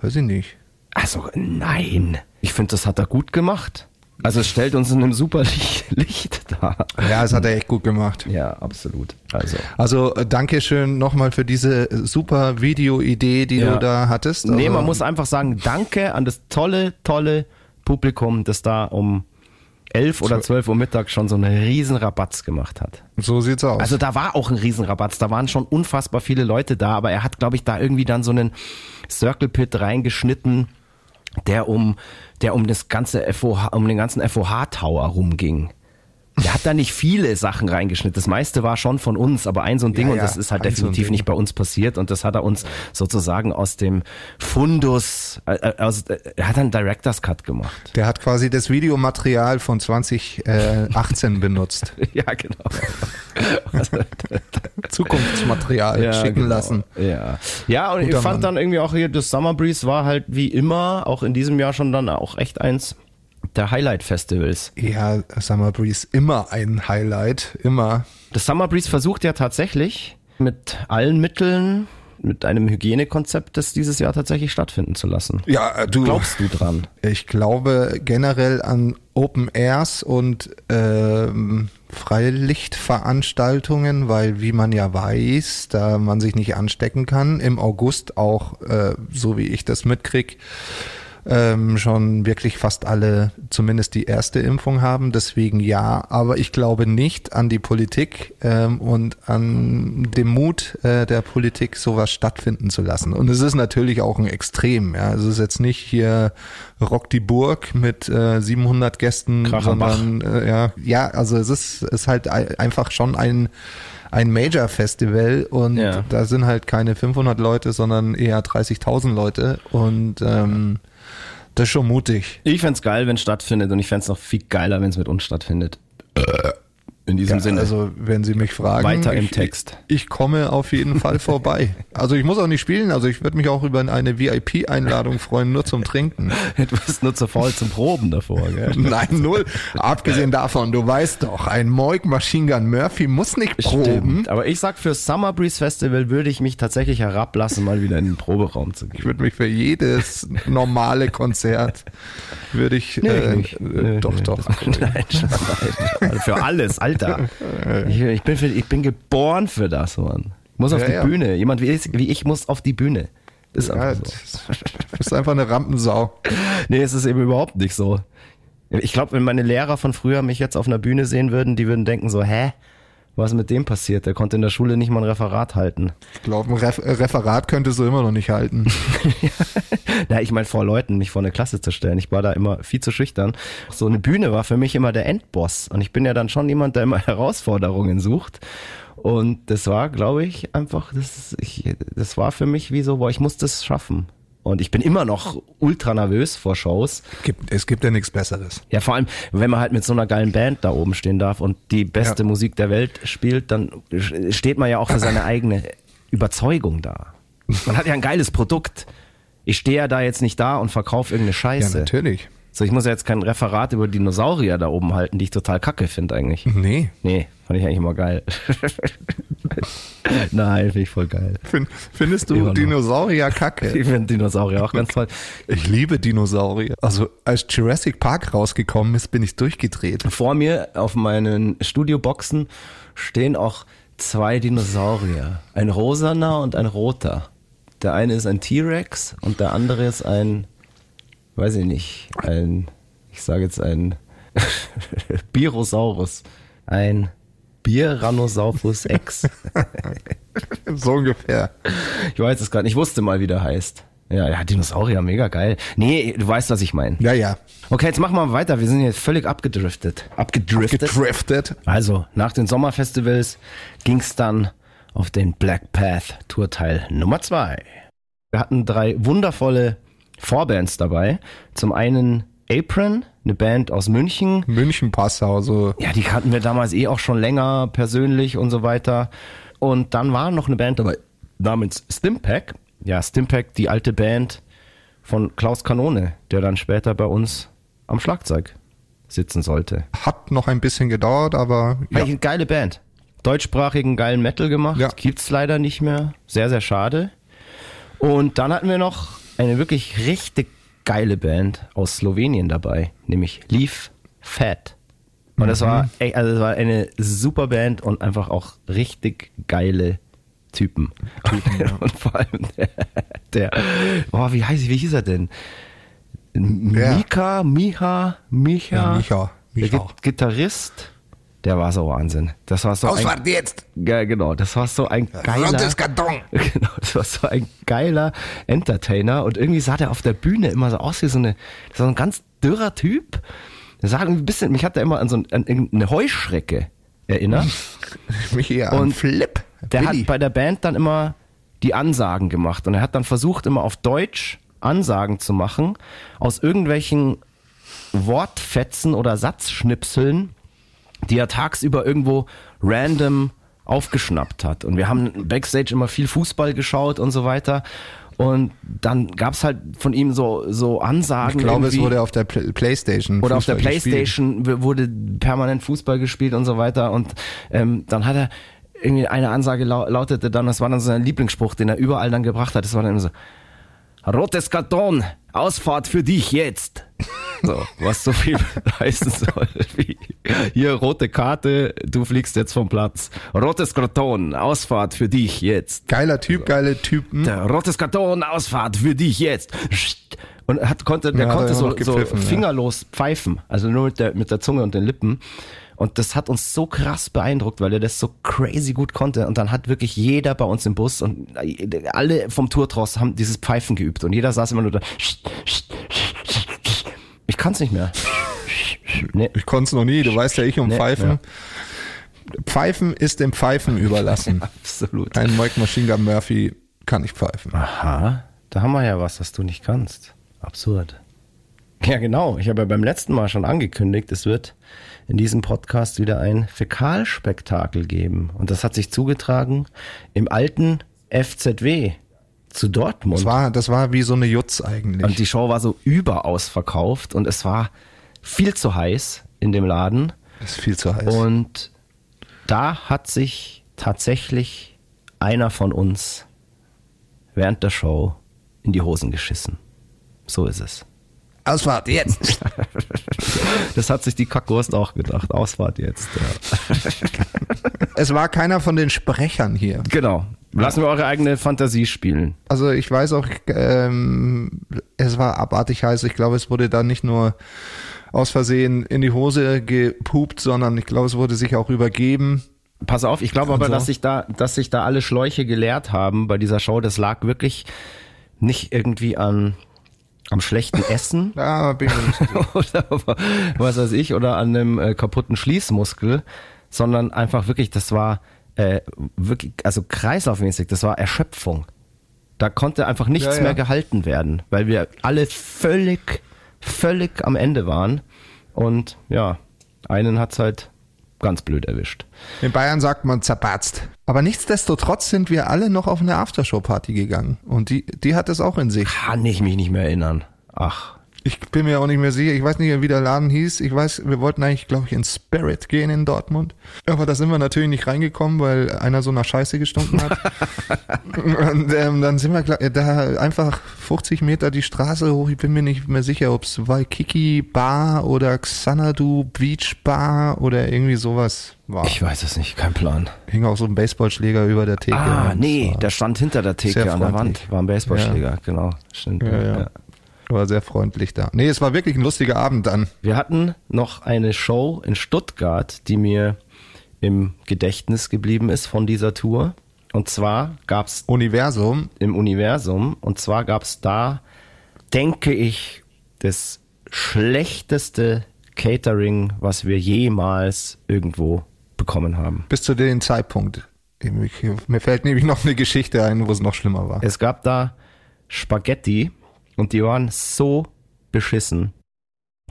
Weiß ich nicht. Also nein. Ich finde, das hat er gut gemacht. Also es stellt uns in einem super Licht, dar. Ja, das hat er echt gut gemacht. Ja, absolut. Also Also danke schön nochmal für diese super Videoidee, die Ja. du da hattest. Nee, Also, man muss einfach sagen, danke an das tolle, tolle Publikum, das da um 11 oder 12 Uhr Mittag schon so einen riesen Rabatz gemacht hat. So sieht's aus. Also da war auch ein Riesenrabatz, da waren schon unfassbar viele Leute da, aber er hat, glaube ich, da irgendwie dann so einen Circle Pit reingeschnitten, der um, der um das ganze FOH, um den ganzen FOH Tower rumging. Der hat da nicht viele Sachen reingeschnitten. Das meiste war schon von uns, aber ein so ein Ding, Ja, und ja, das ist halt so definitiv Ding. nicht bei uns passiert. Und das hat er uns sozusagen aus dem Fundus, äh, äh, aus, äh, er hat einen Director's Cut gemacht. der hat quasi das Videomaterial von 2018 benutzt. ja, genau. Zukunftsmaterial schicken genau. lassen. Ja, ja und Guter ich fand Mann. dann irgendwie auch hier, das Summer Breeze war halt wie immer, auch in diesem Jahr schon dann auch echt eins der Highlight-Festivals. Ja, Summer Breeze immer ein Highlight, immer. Das Summer Breeze versucht ja tatsächlich, mit allen Mitteln, mit einem Hygienekonzept, das dieses Jahr tatsächlich stattfinden zu lassen. Ja, äh, du. Glaubst du dran? Ich glaube generell an Open Airs und ähm, Freilichtveranstaltungen, weil wie man ja weiß, da man sich nicht anstecken kann, im August auch, äh, so wie ich das mitkrieg, ähm, schon wirklich fast alle zumindest die erste Impfung haben. Deswegen ja, aber ich glaube nicht an die Politik ähm, und an den Mut äh, der Politik, sowas stattfinden zu lassen. Und es ist natürlich auch ein Extrem. Ja, es ist jetzt nicht hier Rock die Burg mit äh, 700 Gästen, Kracherbach. sondern äh, ja, ja, also es ist, ist halt ei- einfach schon ein ein Major-Festival und Ja. da sind halt keine 500 Leute, sondern eher 30.000 Leute und ähm, das ist schon mutig. Ich fänd's geil, wenn es stattfindet und ich fänd's noch viel geiler, wenn es mit uns stattfindet. In diesem Ja, Sinne. Also wenn Sie mich fragen, Weiter im ich, Text. Ich, ich komme auf jeden Fall vorbei. Also ich muss auch nicht spielen, also ich würde mich auch über eine VIP-Einladung freuen, nur zum Trinken. du bist nur zu faul zum Proben davor, gell? Nein, null. Abgesehen davon, du weißt doch, ein Moik Machine Gun Murphy muss nicht proben. Stimmt. Aber ich sag, fürs Summer Breeze Festival würde ich mich tatsächlich herablassen, mal wieder in den Proberaum zu Ich gehen. würde mich für jedes normale Konzert würde ich äh, nicht. äh, Nee, doch nee, doch. Nein, nein, nein. für alles, Alter. Ich, ich, bin für, ich bin geboren für das, Mann. Ich muss auf Ja, die ja. Bühne. Jemand wie ich, wie ich muss auf die Bühne. Ist Ja, einfach so. Du bist einfach eine Rampensau. Nee, es ist eben überhaupt nicht so. Ich glaube, wenn meine Lehrer von früher mich jetzt auf einer Bühne sehen würden, die würden denken so, hä? Was ist mit dem passiert? Der konnte in der Schule nicht mal ein Referat halten. Ich glaube, ein Ref Referat könntest du immer noch nicht halten. Na, ich meine, vor Leuten mich vor eine Klasse zu stellen. Ich war da immer viel zu schüchtern. So eine Bühne war für mich immer der Endboss. Und ich bin ja dann schon jemand, der immer Herausforderungen sucht. Und das war, glaube ich, einfach, das, ich, das war für mich wie so, boah, ich muss das schaffen. Und ich bin immer noch ultra nervös vor Shows. Gibt, es gibt ja nichts Besseres. Ja, vor allem, wenn man halt mit so einer geilen Band da oben stehen darf und die beste Ja. Musik der Welt spielt, dann steht man ja auch für seine eigene Überzeugung da. Man hat ja ein geiles Produkt. Ich stehe ja da jetzt nicht da und verkaufe irgendeine Ja, Scheiße. natürlich. So, ich muss ja jetzt kein Referat über Dinosaurier da oben halten, die ich total kacke finde eigentlich. Nee. Nee, fand ich eigentlich immer geil. Nein, finde ich voll geil. Fin- Findest du Immer noch. Dinosaurier kacke? Ich finde Dinosaurier auch ganz toll. Ich liebe Dinosaurier. Also als Jurassic Park rausgekommen ist, bin ich durchgedreht. Vor mir auf meinen Studioboxen stehen auch zwei Dinosaurier. Ein rosaner und ein roter. Der eine ist ein T-Rex und der andere ist ein, weiß ich nicht, ein, ich sage jetzt ein Birosaurus. Ein Bieranosaurus X. So ungefähr. Ich weiß es gerade nicht, ich wusste mal, wie der heißt. Ja, ja, Dinosaurier, mega geil. Nee, du weißt, was ich meine. Ja, ja. Okay, jetzt machen wir weiter. Wir sind jetzt völlig abgedriftet. Abgedriftet. Gedriftet. Also, nach den Sommerfestivals ging's dann auf den Black Path Tourteil Nummer zwei. Wir hatten drei wundervolle Vorbands dabei. Zum einen Apron, eine Band aus München. München Passau, so. Ja, die kannten wir damals eh auch schon länger persönlich und so weiter. Und dann war noch eine Band dabei namens Stimpack. Ja, Stimpack, die alte Band von Klaus Kanone, der dann später bei uns am Schlagzeug sitzen sollte. Hat noch ein bisschen gedauert, aber ja. Eine geile Band. Deutschsprachigen geilen Metal gemacht. Ja. Gibt's leider nicht mehr. Sehr, sehr schade. Und dann hatten wir noch eine wirklich richtig geile Band aus Slowenien dabei, nämlich Leaf Fat. Und das war, echt- also das war eine super Band und einfach auch richtig geile Typen. und vor allem der, der boah, wie heißt, wie hieß er denn? Mika, Micha, Micha, Ja, Micha, der Micha. Git- Gitarrist, der war so Wahnsinn. Das war so ein, Ausfahrt jetzt! ja, genau, das war so ein geiler, Karton! genau, das war so ein geiler Entertainer und irgendwie sah der auf der Bühne immer so aus wie so eine, so ein ganz dürrer Typ. Der sah ein bisschen, mich hat er immer an so ein, an irgendeine Heuschrecke erinnert. Mich an Und Flip. Der Willi. hat bei der Band dann immer die Ansagen gemacht und er hat dann versucht, immer auf Deutsch Ansagen zu machen, aus irgendwelchen Wortfetzen oder Satzschnipseln, die er tagsüber irgendwo random aufgeschnappt hat. Und wir haben backstage immer viel Fußball geschaut und so weiter. Und dann gab's halt von ihm so, so Ansagen. ich glaube, es wurde auf der Pl Playstation. Oder auf der gespielt. Playstation w- wurde permanent Fußball gespielt und so weiter. Und ähm, dann hat er irgendwie eine Ansage lau lautete dann, das war dann so ein Lieblingsspruch, den er überall dann gebracht hat. Das war dann immer so, rotes Karton, Ausfahrt für dich jetzt. So, was so viel heißen soll wie, hier rote Karte, du fliegst jetzt vom Platz. Rotes Karton, Ausfahrt für dich jetzt. Geiler Typ, geile Typen. Der rotes Karton, Ausfahrt für dich jetzt. Und hat, konnte, der Ja, er konnte so, so gepfiffen, ja. fingerlos pfeifen. Also nur mit der, mit der Zunge und den Lippen. Und das hat uns so krass beeindruckt, weil er das so crazy gut konnte. Und dann hat wirklich jeder bei uns im Bus und alle vom Tourtross haben dieses Pfeifen geübt. Und jeder saß immer nur da. Ich kann's nicht mehr. Nee. Ich konnte es noch nie, du weißt ja, ich um Nee, Pfeifen. Pfeifen ist dem Pfeifen überlassen. Absolut. Ein Mike Machine Gun Murphy kann nicht pfeifen. Aha, da haben wir ja was, das du nicht kannst. Absurd. Ja, genau. Ich habe ja beim letzten Mal schon angekündigt, es wird in diesem Podcast wieder ein Fäkalspektakel geben. Und das hat sich zugetragen im alten FZW zu Dortmund. Das war, das war wie so eine Jutz eigentlich. und die Show war so überaus verkauft und es war viel zu heiß in dem Laden. das ist viel zu heiß. Und da hat sich tatsächlich einer von uns während der Show in die Hosen geschissen. So ist es. Ausfahrt, jetzt! Das hat sich die Kackwurst auch gedacht. Ausfahrt jetzt. Ja. es war keiner von den Sprechern hier. Genau. Lassen wir eure eigene Fantasie spielen. Also ich weiß auch, ähm, es war abartig heiß. Ich glaube, es wurde da nicht nur aus Versehen in die Hose gepupt, sondern ich glaube, es wurde sich auch übergeben. Pass auf, ich glaube aber, so. dass sich da, dass sich da alle Schläuche geleert haben bei dieser Show. Das lag wirklich nicht irgendwie an am schlechten Essen Da bin ich nicht oder was weiß ich oder an einem äh, kaputten Schließmuskel, sondern einfach wirklich, das war äh, wirklich, also kreislaufmäßig, das war Erschöpfung. Da konnte einfach nichts Ja, ja. mehr gehalten werden, weil wir alle völlig, völlig am Ende waren. Und ja, einen hat's halt ganz blöd erwischt. In Bayern sagt man zerbatzt. Aber nichtsdestotrotz sind wir alle noch auf eine Aftershow-Party gegangen. Und die, die hat es auch in sich. Kann ich mich nicht mehr erinnern. Ach, Ich bin mir auch nicht mehr sicher. Ich weiß nicht, wie der Laden hieß. Ich weiß, wir wollten eigentlich, glaube ich, in Spirit gehen in Dortmund. Aber da sind wir natürlich nicht reingekommen, weil einer so nach Scheiße gestunken hat. Und ähm, dann sind wir gla- da einfach 50 Meter die Straße hoch. Ich bin mir nicht mehr sicher, ob es Waikiki Bar oder Xanadu Beach Bar oder irgendwie sowas war. ich weiß es nicht, kein Plan. Hing auch so ein Baseballschläger über der Theke. Ah, nee, es der stand hinter der Theke an der. Wand. War ein Baseballschläger, genau. Stimmt. Ja, ja. War sehr freundlich da. Nee, es war wirklich ein lustiger Abend dann. Wir hatten noch eine Show in Stuttgart, die mir im Gedächtnis geblieben ist von dieser Tour. Und zwar gab's Universum. im Universum, und zwar gab's da, denke ich, das schlechteste Catering, was wir jemals irgendwo bekommen haben. Bis zu dem Zeitpunkt. Mir fällt nämlich noch eine Geschichte ein, wo es noch schlimmer war. Es gab da Spaghetti und die waren so beschissen,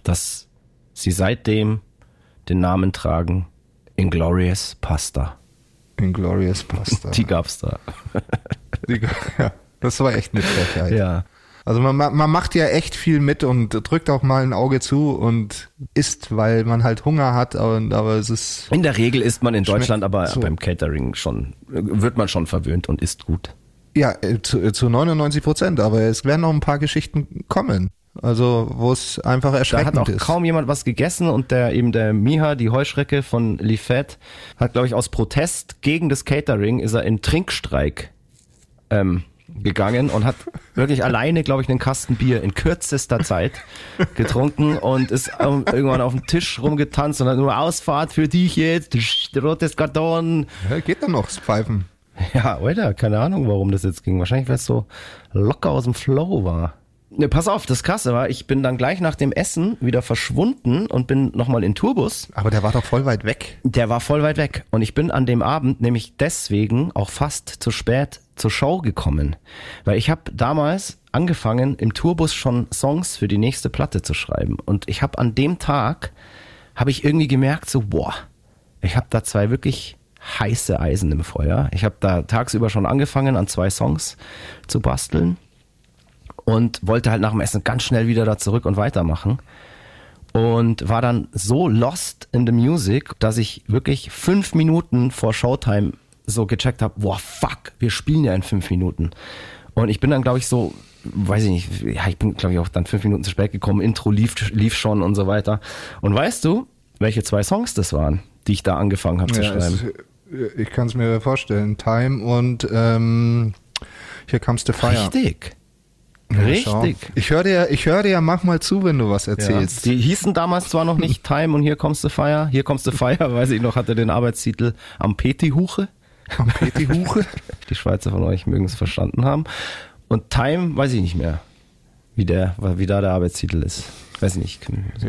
dass sie seitdem den Namen tragen Inglorious Pasta. Inglorious Pasta. Die gab's da. Die, ja, das war echt eine Frechheit. Ja. Also man, ma- man macht ja echt viel mit und drückt auch mal ein Auge zu und isst, weil man halt Hunger hat, aber, aber es ist In der Regel isst man in Deutschland, aber so. beim Catering schon, wird man schon verwöhnt und isst gut. ja äh, zu, äh, zu 99 Prozent, aber es werden noch ein paar Geschichten kommen. Also wo es einfach Da hat erschreckend auch ist. kaum jemand was gegessen und der eben der Miha, die Heuschrecke von Lifet, hat glaube ich aus Protest gegen das Catering ist er in Trinkstreik ähm, gegangen und hat wirklich alleine glaube ich einen Kasten Bier in kürzester Zeit getrunken und ist irgendwann auf dem Tisch rumgetanzt und hat nur Ausfahrt für dich jetzt, rotes Karton. ja, geht dann noch das Pfeifen. Ja, Alter, keine Ahnung, warum das jetzt ging. Wahrscheinlich, weil es so locker aus dem Flow war. Ne, pass auf, das Krasse war, ich bin dann gleich nach dem Essen wieder verschwunden und bin nochmal in Tourbus. Aber der war doch voll weit weg. Der war voll weit weg. Und ich bin an dem Abend nämlich deswegen auch fast zu spät zur Show gekommen. Weil ich habe damals angefangen, im Tourbus schon Songs für die nächste Platte zu schreiben. Und ich habe an dem Tag, habe ich irgendwie gemerkt, so, boah, ich habe da zwei wirklich heiße Eisen im Feuer. Ich habe da tagsüber schon angefangen, an zwei Songs zu basteln und wollte halt nach dem Essen ganz schnell wieder da zurück und weitermachen und war dann so lost in the music, dass ich wirklich fünf Minuten vor Showtime so gecheckt habe, boah, fuck, wir spielen ja in fünf Minuten. Und ich bin dann, glaube ich, so, weiß ich nicht, ja, ich bin, glaube ich, auch dann fünf Minuten zu spät gekommen, Intro lief, lief schon und so weiter. Und weißt du, welche zwei Songs das waren, die ich da angefangen habe zu Ja, schreiben? es, ich kann es mir vorstellen. Time und ähm, hier comes the fire. Richtig. Ja, schau. Richtig. Ich höre dir, ich höre dir ja manchmal zu, wenn du was erzählst. Die hießen damals zwar noch nicht Time und Hier kommst du Fire. Hier kommst du Fire, weiß ich noch, hatte den Arbeitstitel Am Petihuche. Am Peti Huche. Die Schweizer von euch mögen es verstanden haben. Und Time weiß ich nicht mehr, wie, der, wie da der Arbeitstitel ist. Weiß ich nicht.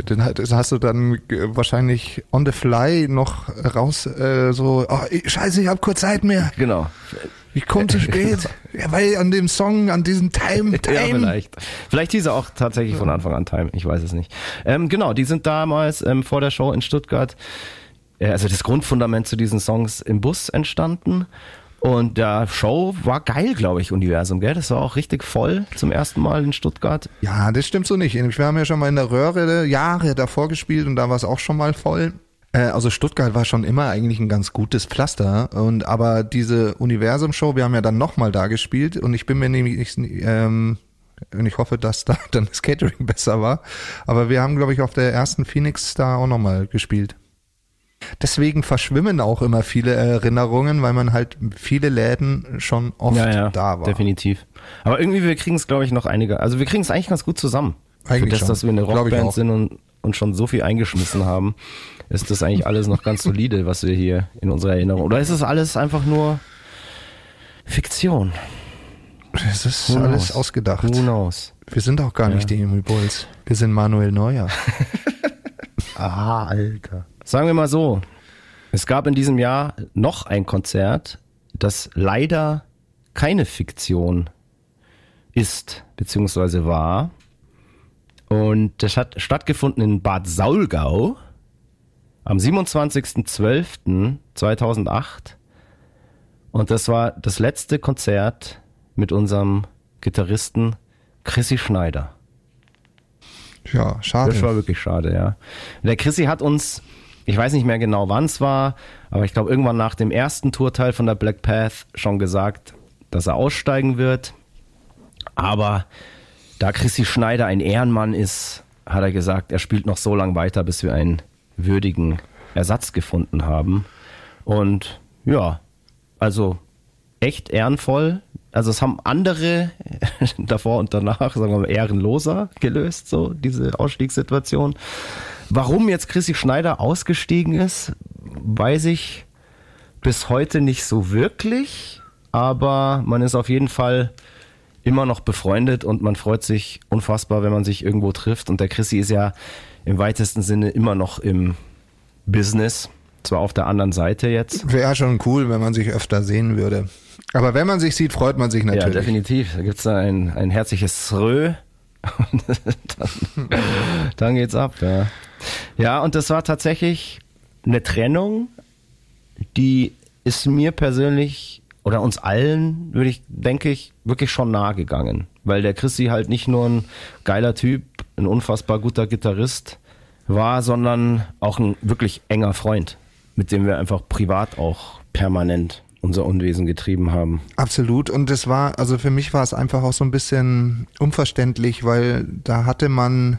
Den hat- das hast du dann äh, wahrscheinlich on the fly noch raus, äh, so, oh, scheiße, ich hab kurz Zeit mehr. Genau. Ich komme zu spät. ja, weil an dem Song, an diesem Time, Time. Ja, vielleicht. Vielleicht hieß er auch tatsächlich von Anfang an Time. Ich weiß es nicht. Ähm, genau, die sind damals ähm, vor der Show in Stuttgart, also das Grundfundament zu diesen Songs im Bus entstanden. Und der Show war geil, glaube ich, Universum, gell? Das war auch richtig voll zum ersten Mal in Stuttgart. Ja, das stimmt so nicht. Wir haben ja schon mal in der Röhre Jahre davor gespielt und da war es auch schon mal voll. Äh, Also Stuttgart war schon immer eigentlich ein ganz gutes Pflaster und aber diese Universum-Show, wir haben ja dann nochmal da gespielt und ich bin mir nämlich ähm, und ich hoffe, dass da dann das Catering besser war, aber wir haben glaube ich auf der ersten Phoenix da auch nochmal gespielt. Deswegen verschwimmen auch immer viele Erinnerungen, weil man halt viele Läden schon oft ja, ja, da war. definitiv. Aber irgendwie, wir kriegen es, glaube ich, noch einige. Also wir kriegen es eigentlich ganz gut zusammen. Für Eigentlich das, schon. dass wir eine Rockband sind und, und schon so viel eingeschmissen haben, ist das eigentlich alles noch ganz solide, was wir hier in unserer Erinnerung. Oder ist es alles einfach nur Fiktion? Das ist Who alles knows? ausgedacht. Who knows? Wir sind auch gar nicht die Emil Bulls. Wir sind Manuel Neuer. Ah, Alter. Sagen wir mal so, es gab in diesem Jahr noch ein Konzert, das leider keine Fiktion ist, beziehungsweise war. Und das hat stattgefunden in Bad Saulgau am 27.12.2008. Und das war das letzte Konzert mit unserem Gitarristen Chrissy Schneider. Ja, schade. Das war wirklich schade, ja. Der Chrissy hat uns, ich weiß nicht mehr genau wann es war, aber ich glaube irgendwann nach dem ersten Tourteil von der Black Path schon gesagt, dass er aussteigen wird. Aber da Chrissy Schneider ein Ehrenmann ist, hat er gesagt, er spielt noch so lange weiter, bis wir einen würdigen Ersatz gefunden haben. Und ja, also echt ehrenvoll. Also es haben andere davor und danach, sagen wir mal, ehrenloser gelöst, so diese Ausstiegssituation. Warum jetzt Chrissy Schneider ausgestiegen ist, weiß ich bis heute nicht so wirklich, aber man ist auf jeden Fall immer noch befreundet und man freut sich unfassbar, wenn man sich irgendwo trifft. Und der Chrissy ist ja im weitesten Sinne immer noch im Business, zwar auf der anderen Seite jetzt. Wäre schon cool, wenn man sich öfter sehen würde. Aber wenn man sich sieht, freut man sich Ja, natürlich. definitiv. Da gibt's da ein, ein herzliches Srö. Und dann, dann geht's ab, ja. Ja, und das war tatsächlich eine Trennung, die ist mir persönlich oder uns allen, würde ich, denke ich, wirklich schon nahe gegangen. Weil der Chrissy halt nicht nur ein geiler Typ, ein unfassbar guter Gitarrist war, sondern auch ein wirklich enger Freund, mit dem wir einfach privat auch permanent unser Unwesen getrieben haben. Absolut. Und es war, also für mich war es einfach auch so ein bisschen unverständlich, weil da hatte man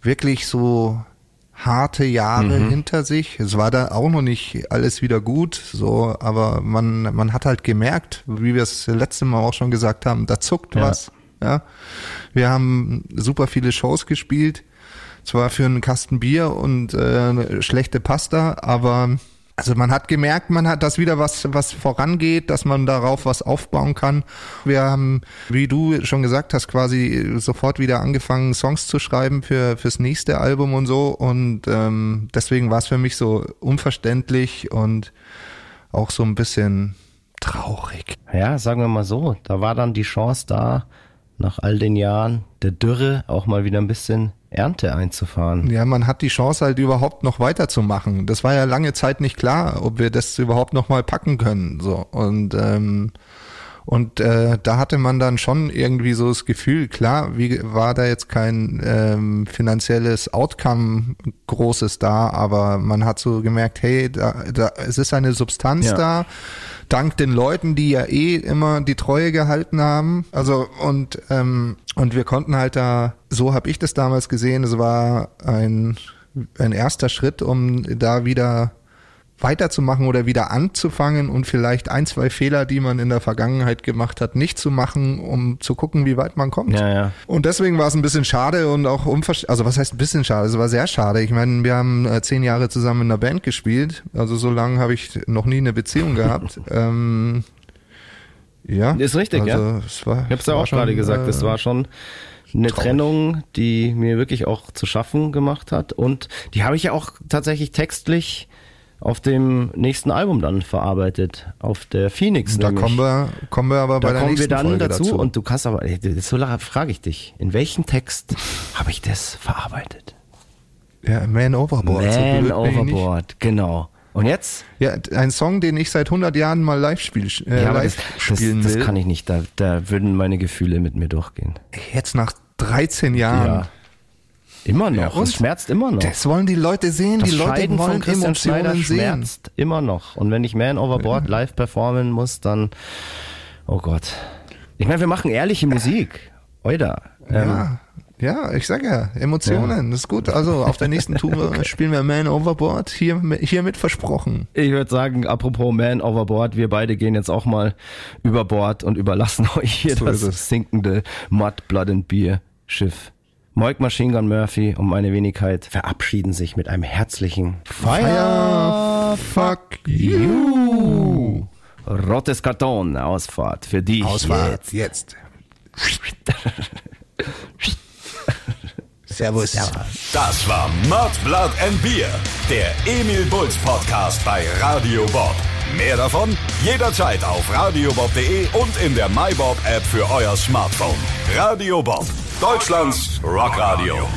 wirklich so harte Jahre hinter sich. Es war da auch noch nicht alles wieder gut, so, aber man, man hat halt gemerkt, wie wir es letzte Mal auch schon gesagt haben, da zuckt Ja. was. Ja. Wir haben super viele Shows gespielt, zwar für einen Kasten Bier und äh, schlechte Pasta, aber also man hat gemerkt, man hat, dass wieder was, was vorangeht, dass man darauf was aufbauen kann. Wir haben, wie du schon gesagt hast, quasi sofort wieder angefangen, Songs zu schreiben für fürs nächste Album und so. Und ähm, deswegen war es für mich so unverständlich und auch so ein bisschen traurig. Ja, sagen wir mal so, da war dann die Chance da, nach all den Jahren der Dürre auch mal wieder ein bisschen Ernte einzufahren. Ja, man hat die Chance halt überhaupt noch weiterzumachen. Das war ja lange Zeit nicht klar, ob wir das überhaupt noch mal packen können. So und ähm, Und äh, da hatte man dann schon irgendwie so das Gefühl, klar, wie war da jetzt kein ähm, finanzielles Outcome großes da, aber man hat so gemerkt, hey, da, da, es ist eine Substanz Ja. da, dank den Leuten, die ja eh immer die Treue gehalten haben. Also und ähm, und wir konnten halt da, so habe ich das damals gesehen, es war ein ein erster Schritt, um da wieder weiterzumachen oder wieder anzufangen und vielleicht ein, zwei Fehler, die man in der Vergangenheit gemacht hat, nicht zu machen, um zu gucken, wie weit man kommt. Ja, ja. Und deswegen war es ein bisschen schade und auch unverständlich, also was heißt ein bisschen schade, es war sehr schade. Ich meine, wir haben äh, zehn Jahre zusammen in einer Band gespielt, also so lange habe ich noch nie eine Beziehung gehabt. ähm, ja. Ist richtig, also, ja. Es war, Ich habe es ja auch gerade schon, gesagt, äh, es war schon eine traurig. Trennung, die mir wirklich auch zu schaffen gemacht hat. Und die habe ich ja auch tatsächlich textlich auf dem nächsten Album dann verarbeitet, auf der Phoenix. Da nämlich. kommen wir, kommen wir aber bei da der kommen wir nächsten dann Folge dazu, und du kannst aber, das- so frage ich dich, in welchem Text habe ich das verarbeitet? ja, Man Overboard. so Man nicht. Overboard, genau. Und jetzt? Ja, ein Song, den ich seit 100 Jahren mal live, spiel, äh, ja, live das, das, spielen das will. kann ich nicht, da, da würden meine Gefühle mit mir durchgehen. Jetzt nach 13 Jahren. Ja. Immer noch, Ja, und? es schmerzt immer noch. Das wollen die Leute sehen. Das die Leute Scheiden wollen von Christian Schneider Emotionen sehen. schmerzt immer noch. Und wenn ich Man Overboard live performen muss, dann, oh Gott. Ich meine, wir machen ehrliche Musik. Oida. Ähm, Ja, ja, ich sag ja, Emotionen, das ist gut. Also auf der nächsten Tour spielen wir Man Overboard, hier, hiermit versprochen. Ich würde sagen, apropos Man Overboard, wir beide gehen jetzt auch mal über Bord und überlassen euch hier So das sinkende Mud, Blood and Beer Schiff. Moik Machine Gun Murphy und meine Wenigkeit verabschieden sich mit einem herzlichen Fire, fuck you. Rotes Karton Ausfahrt für dich. Ausfahrt, jetzt. Servus. Das war Mud, Blood and Beer, der Emil Bulls Podcast bei Radio Bob. Mehr davon jederzeit auf radiobob.de und in der MyBob App für euer Smartphone. Radio Bob, Deutschlands Rockradio.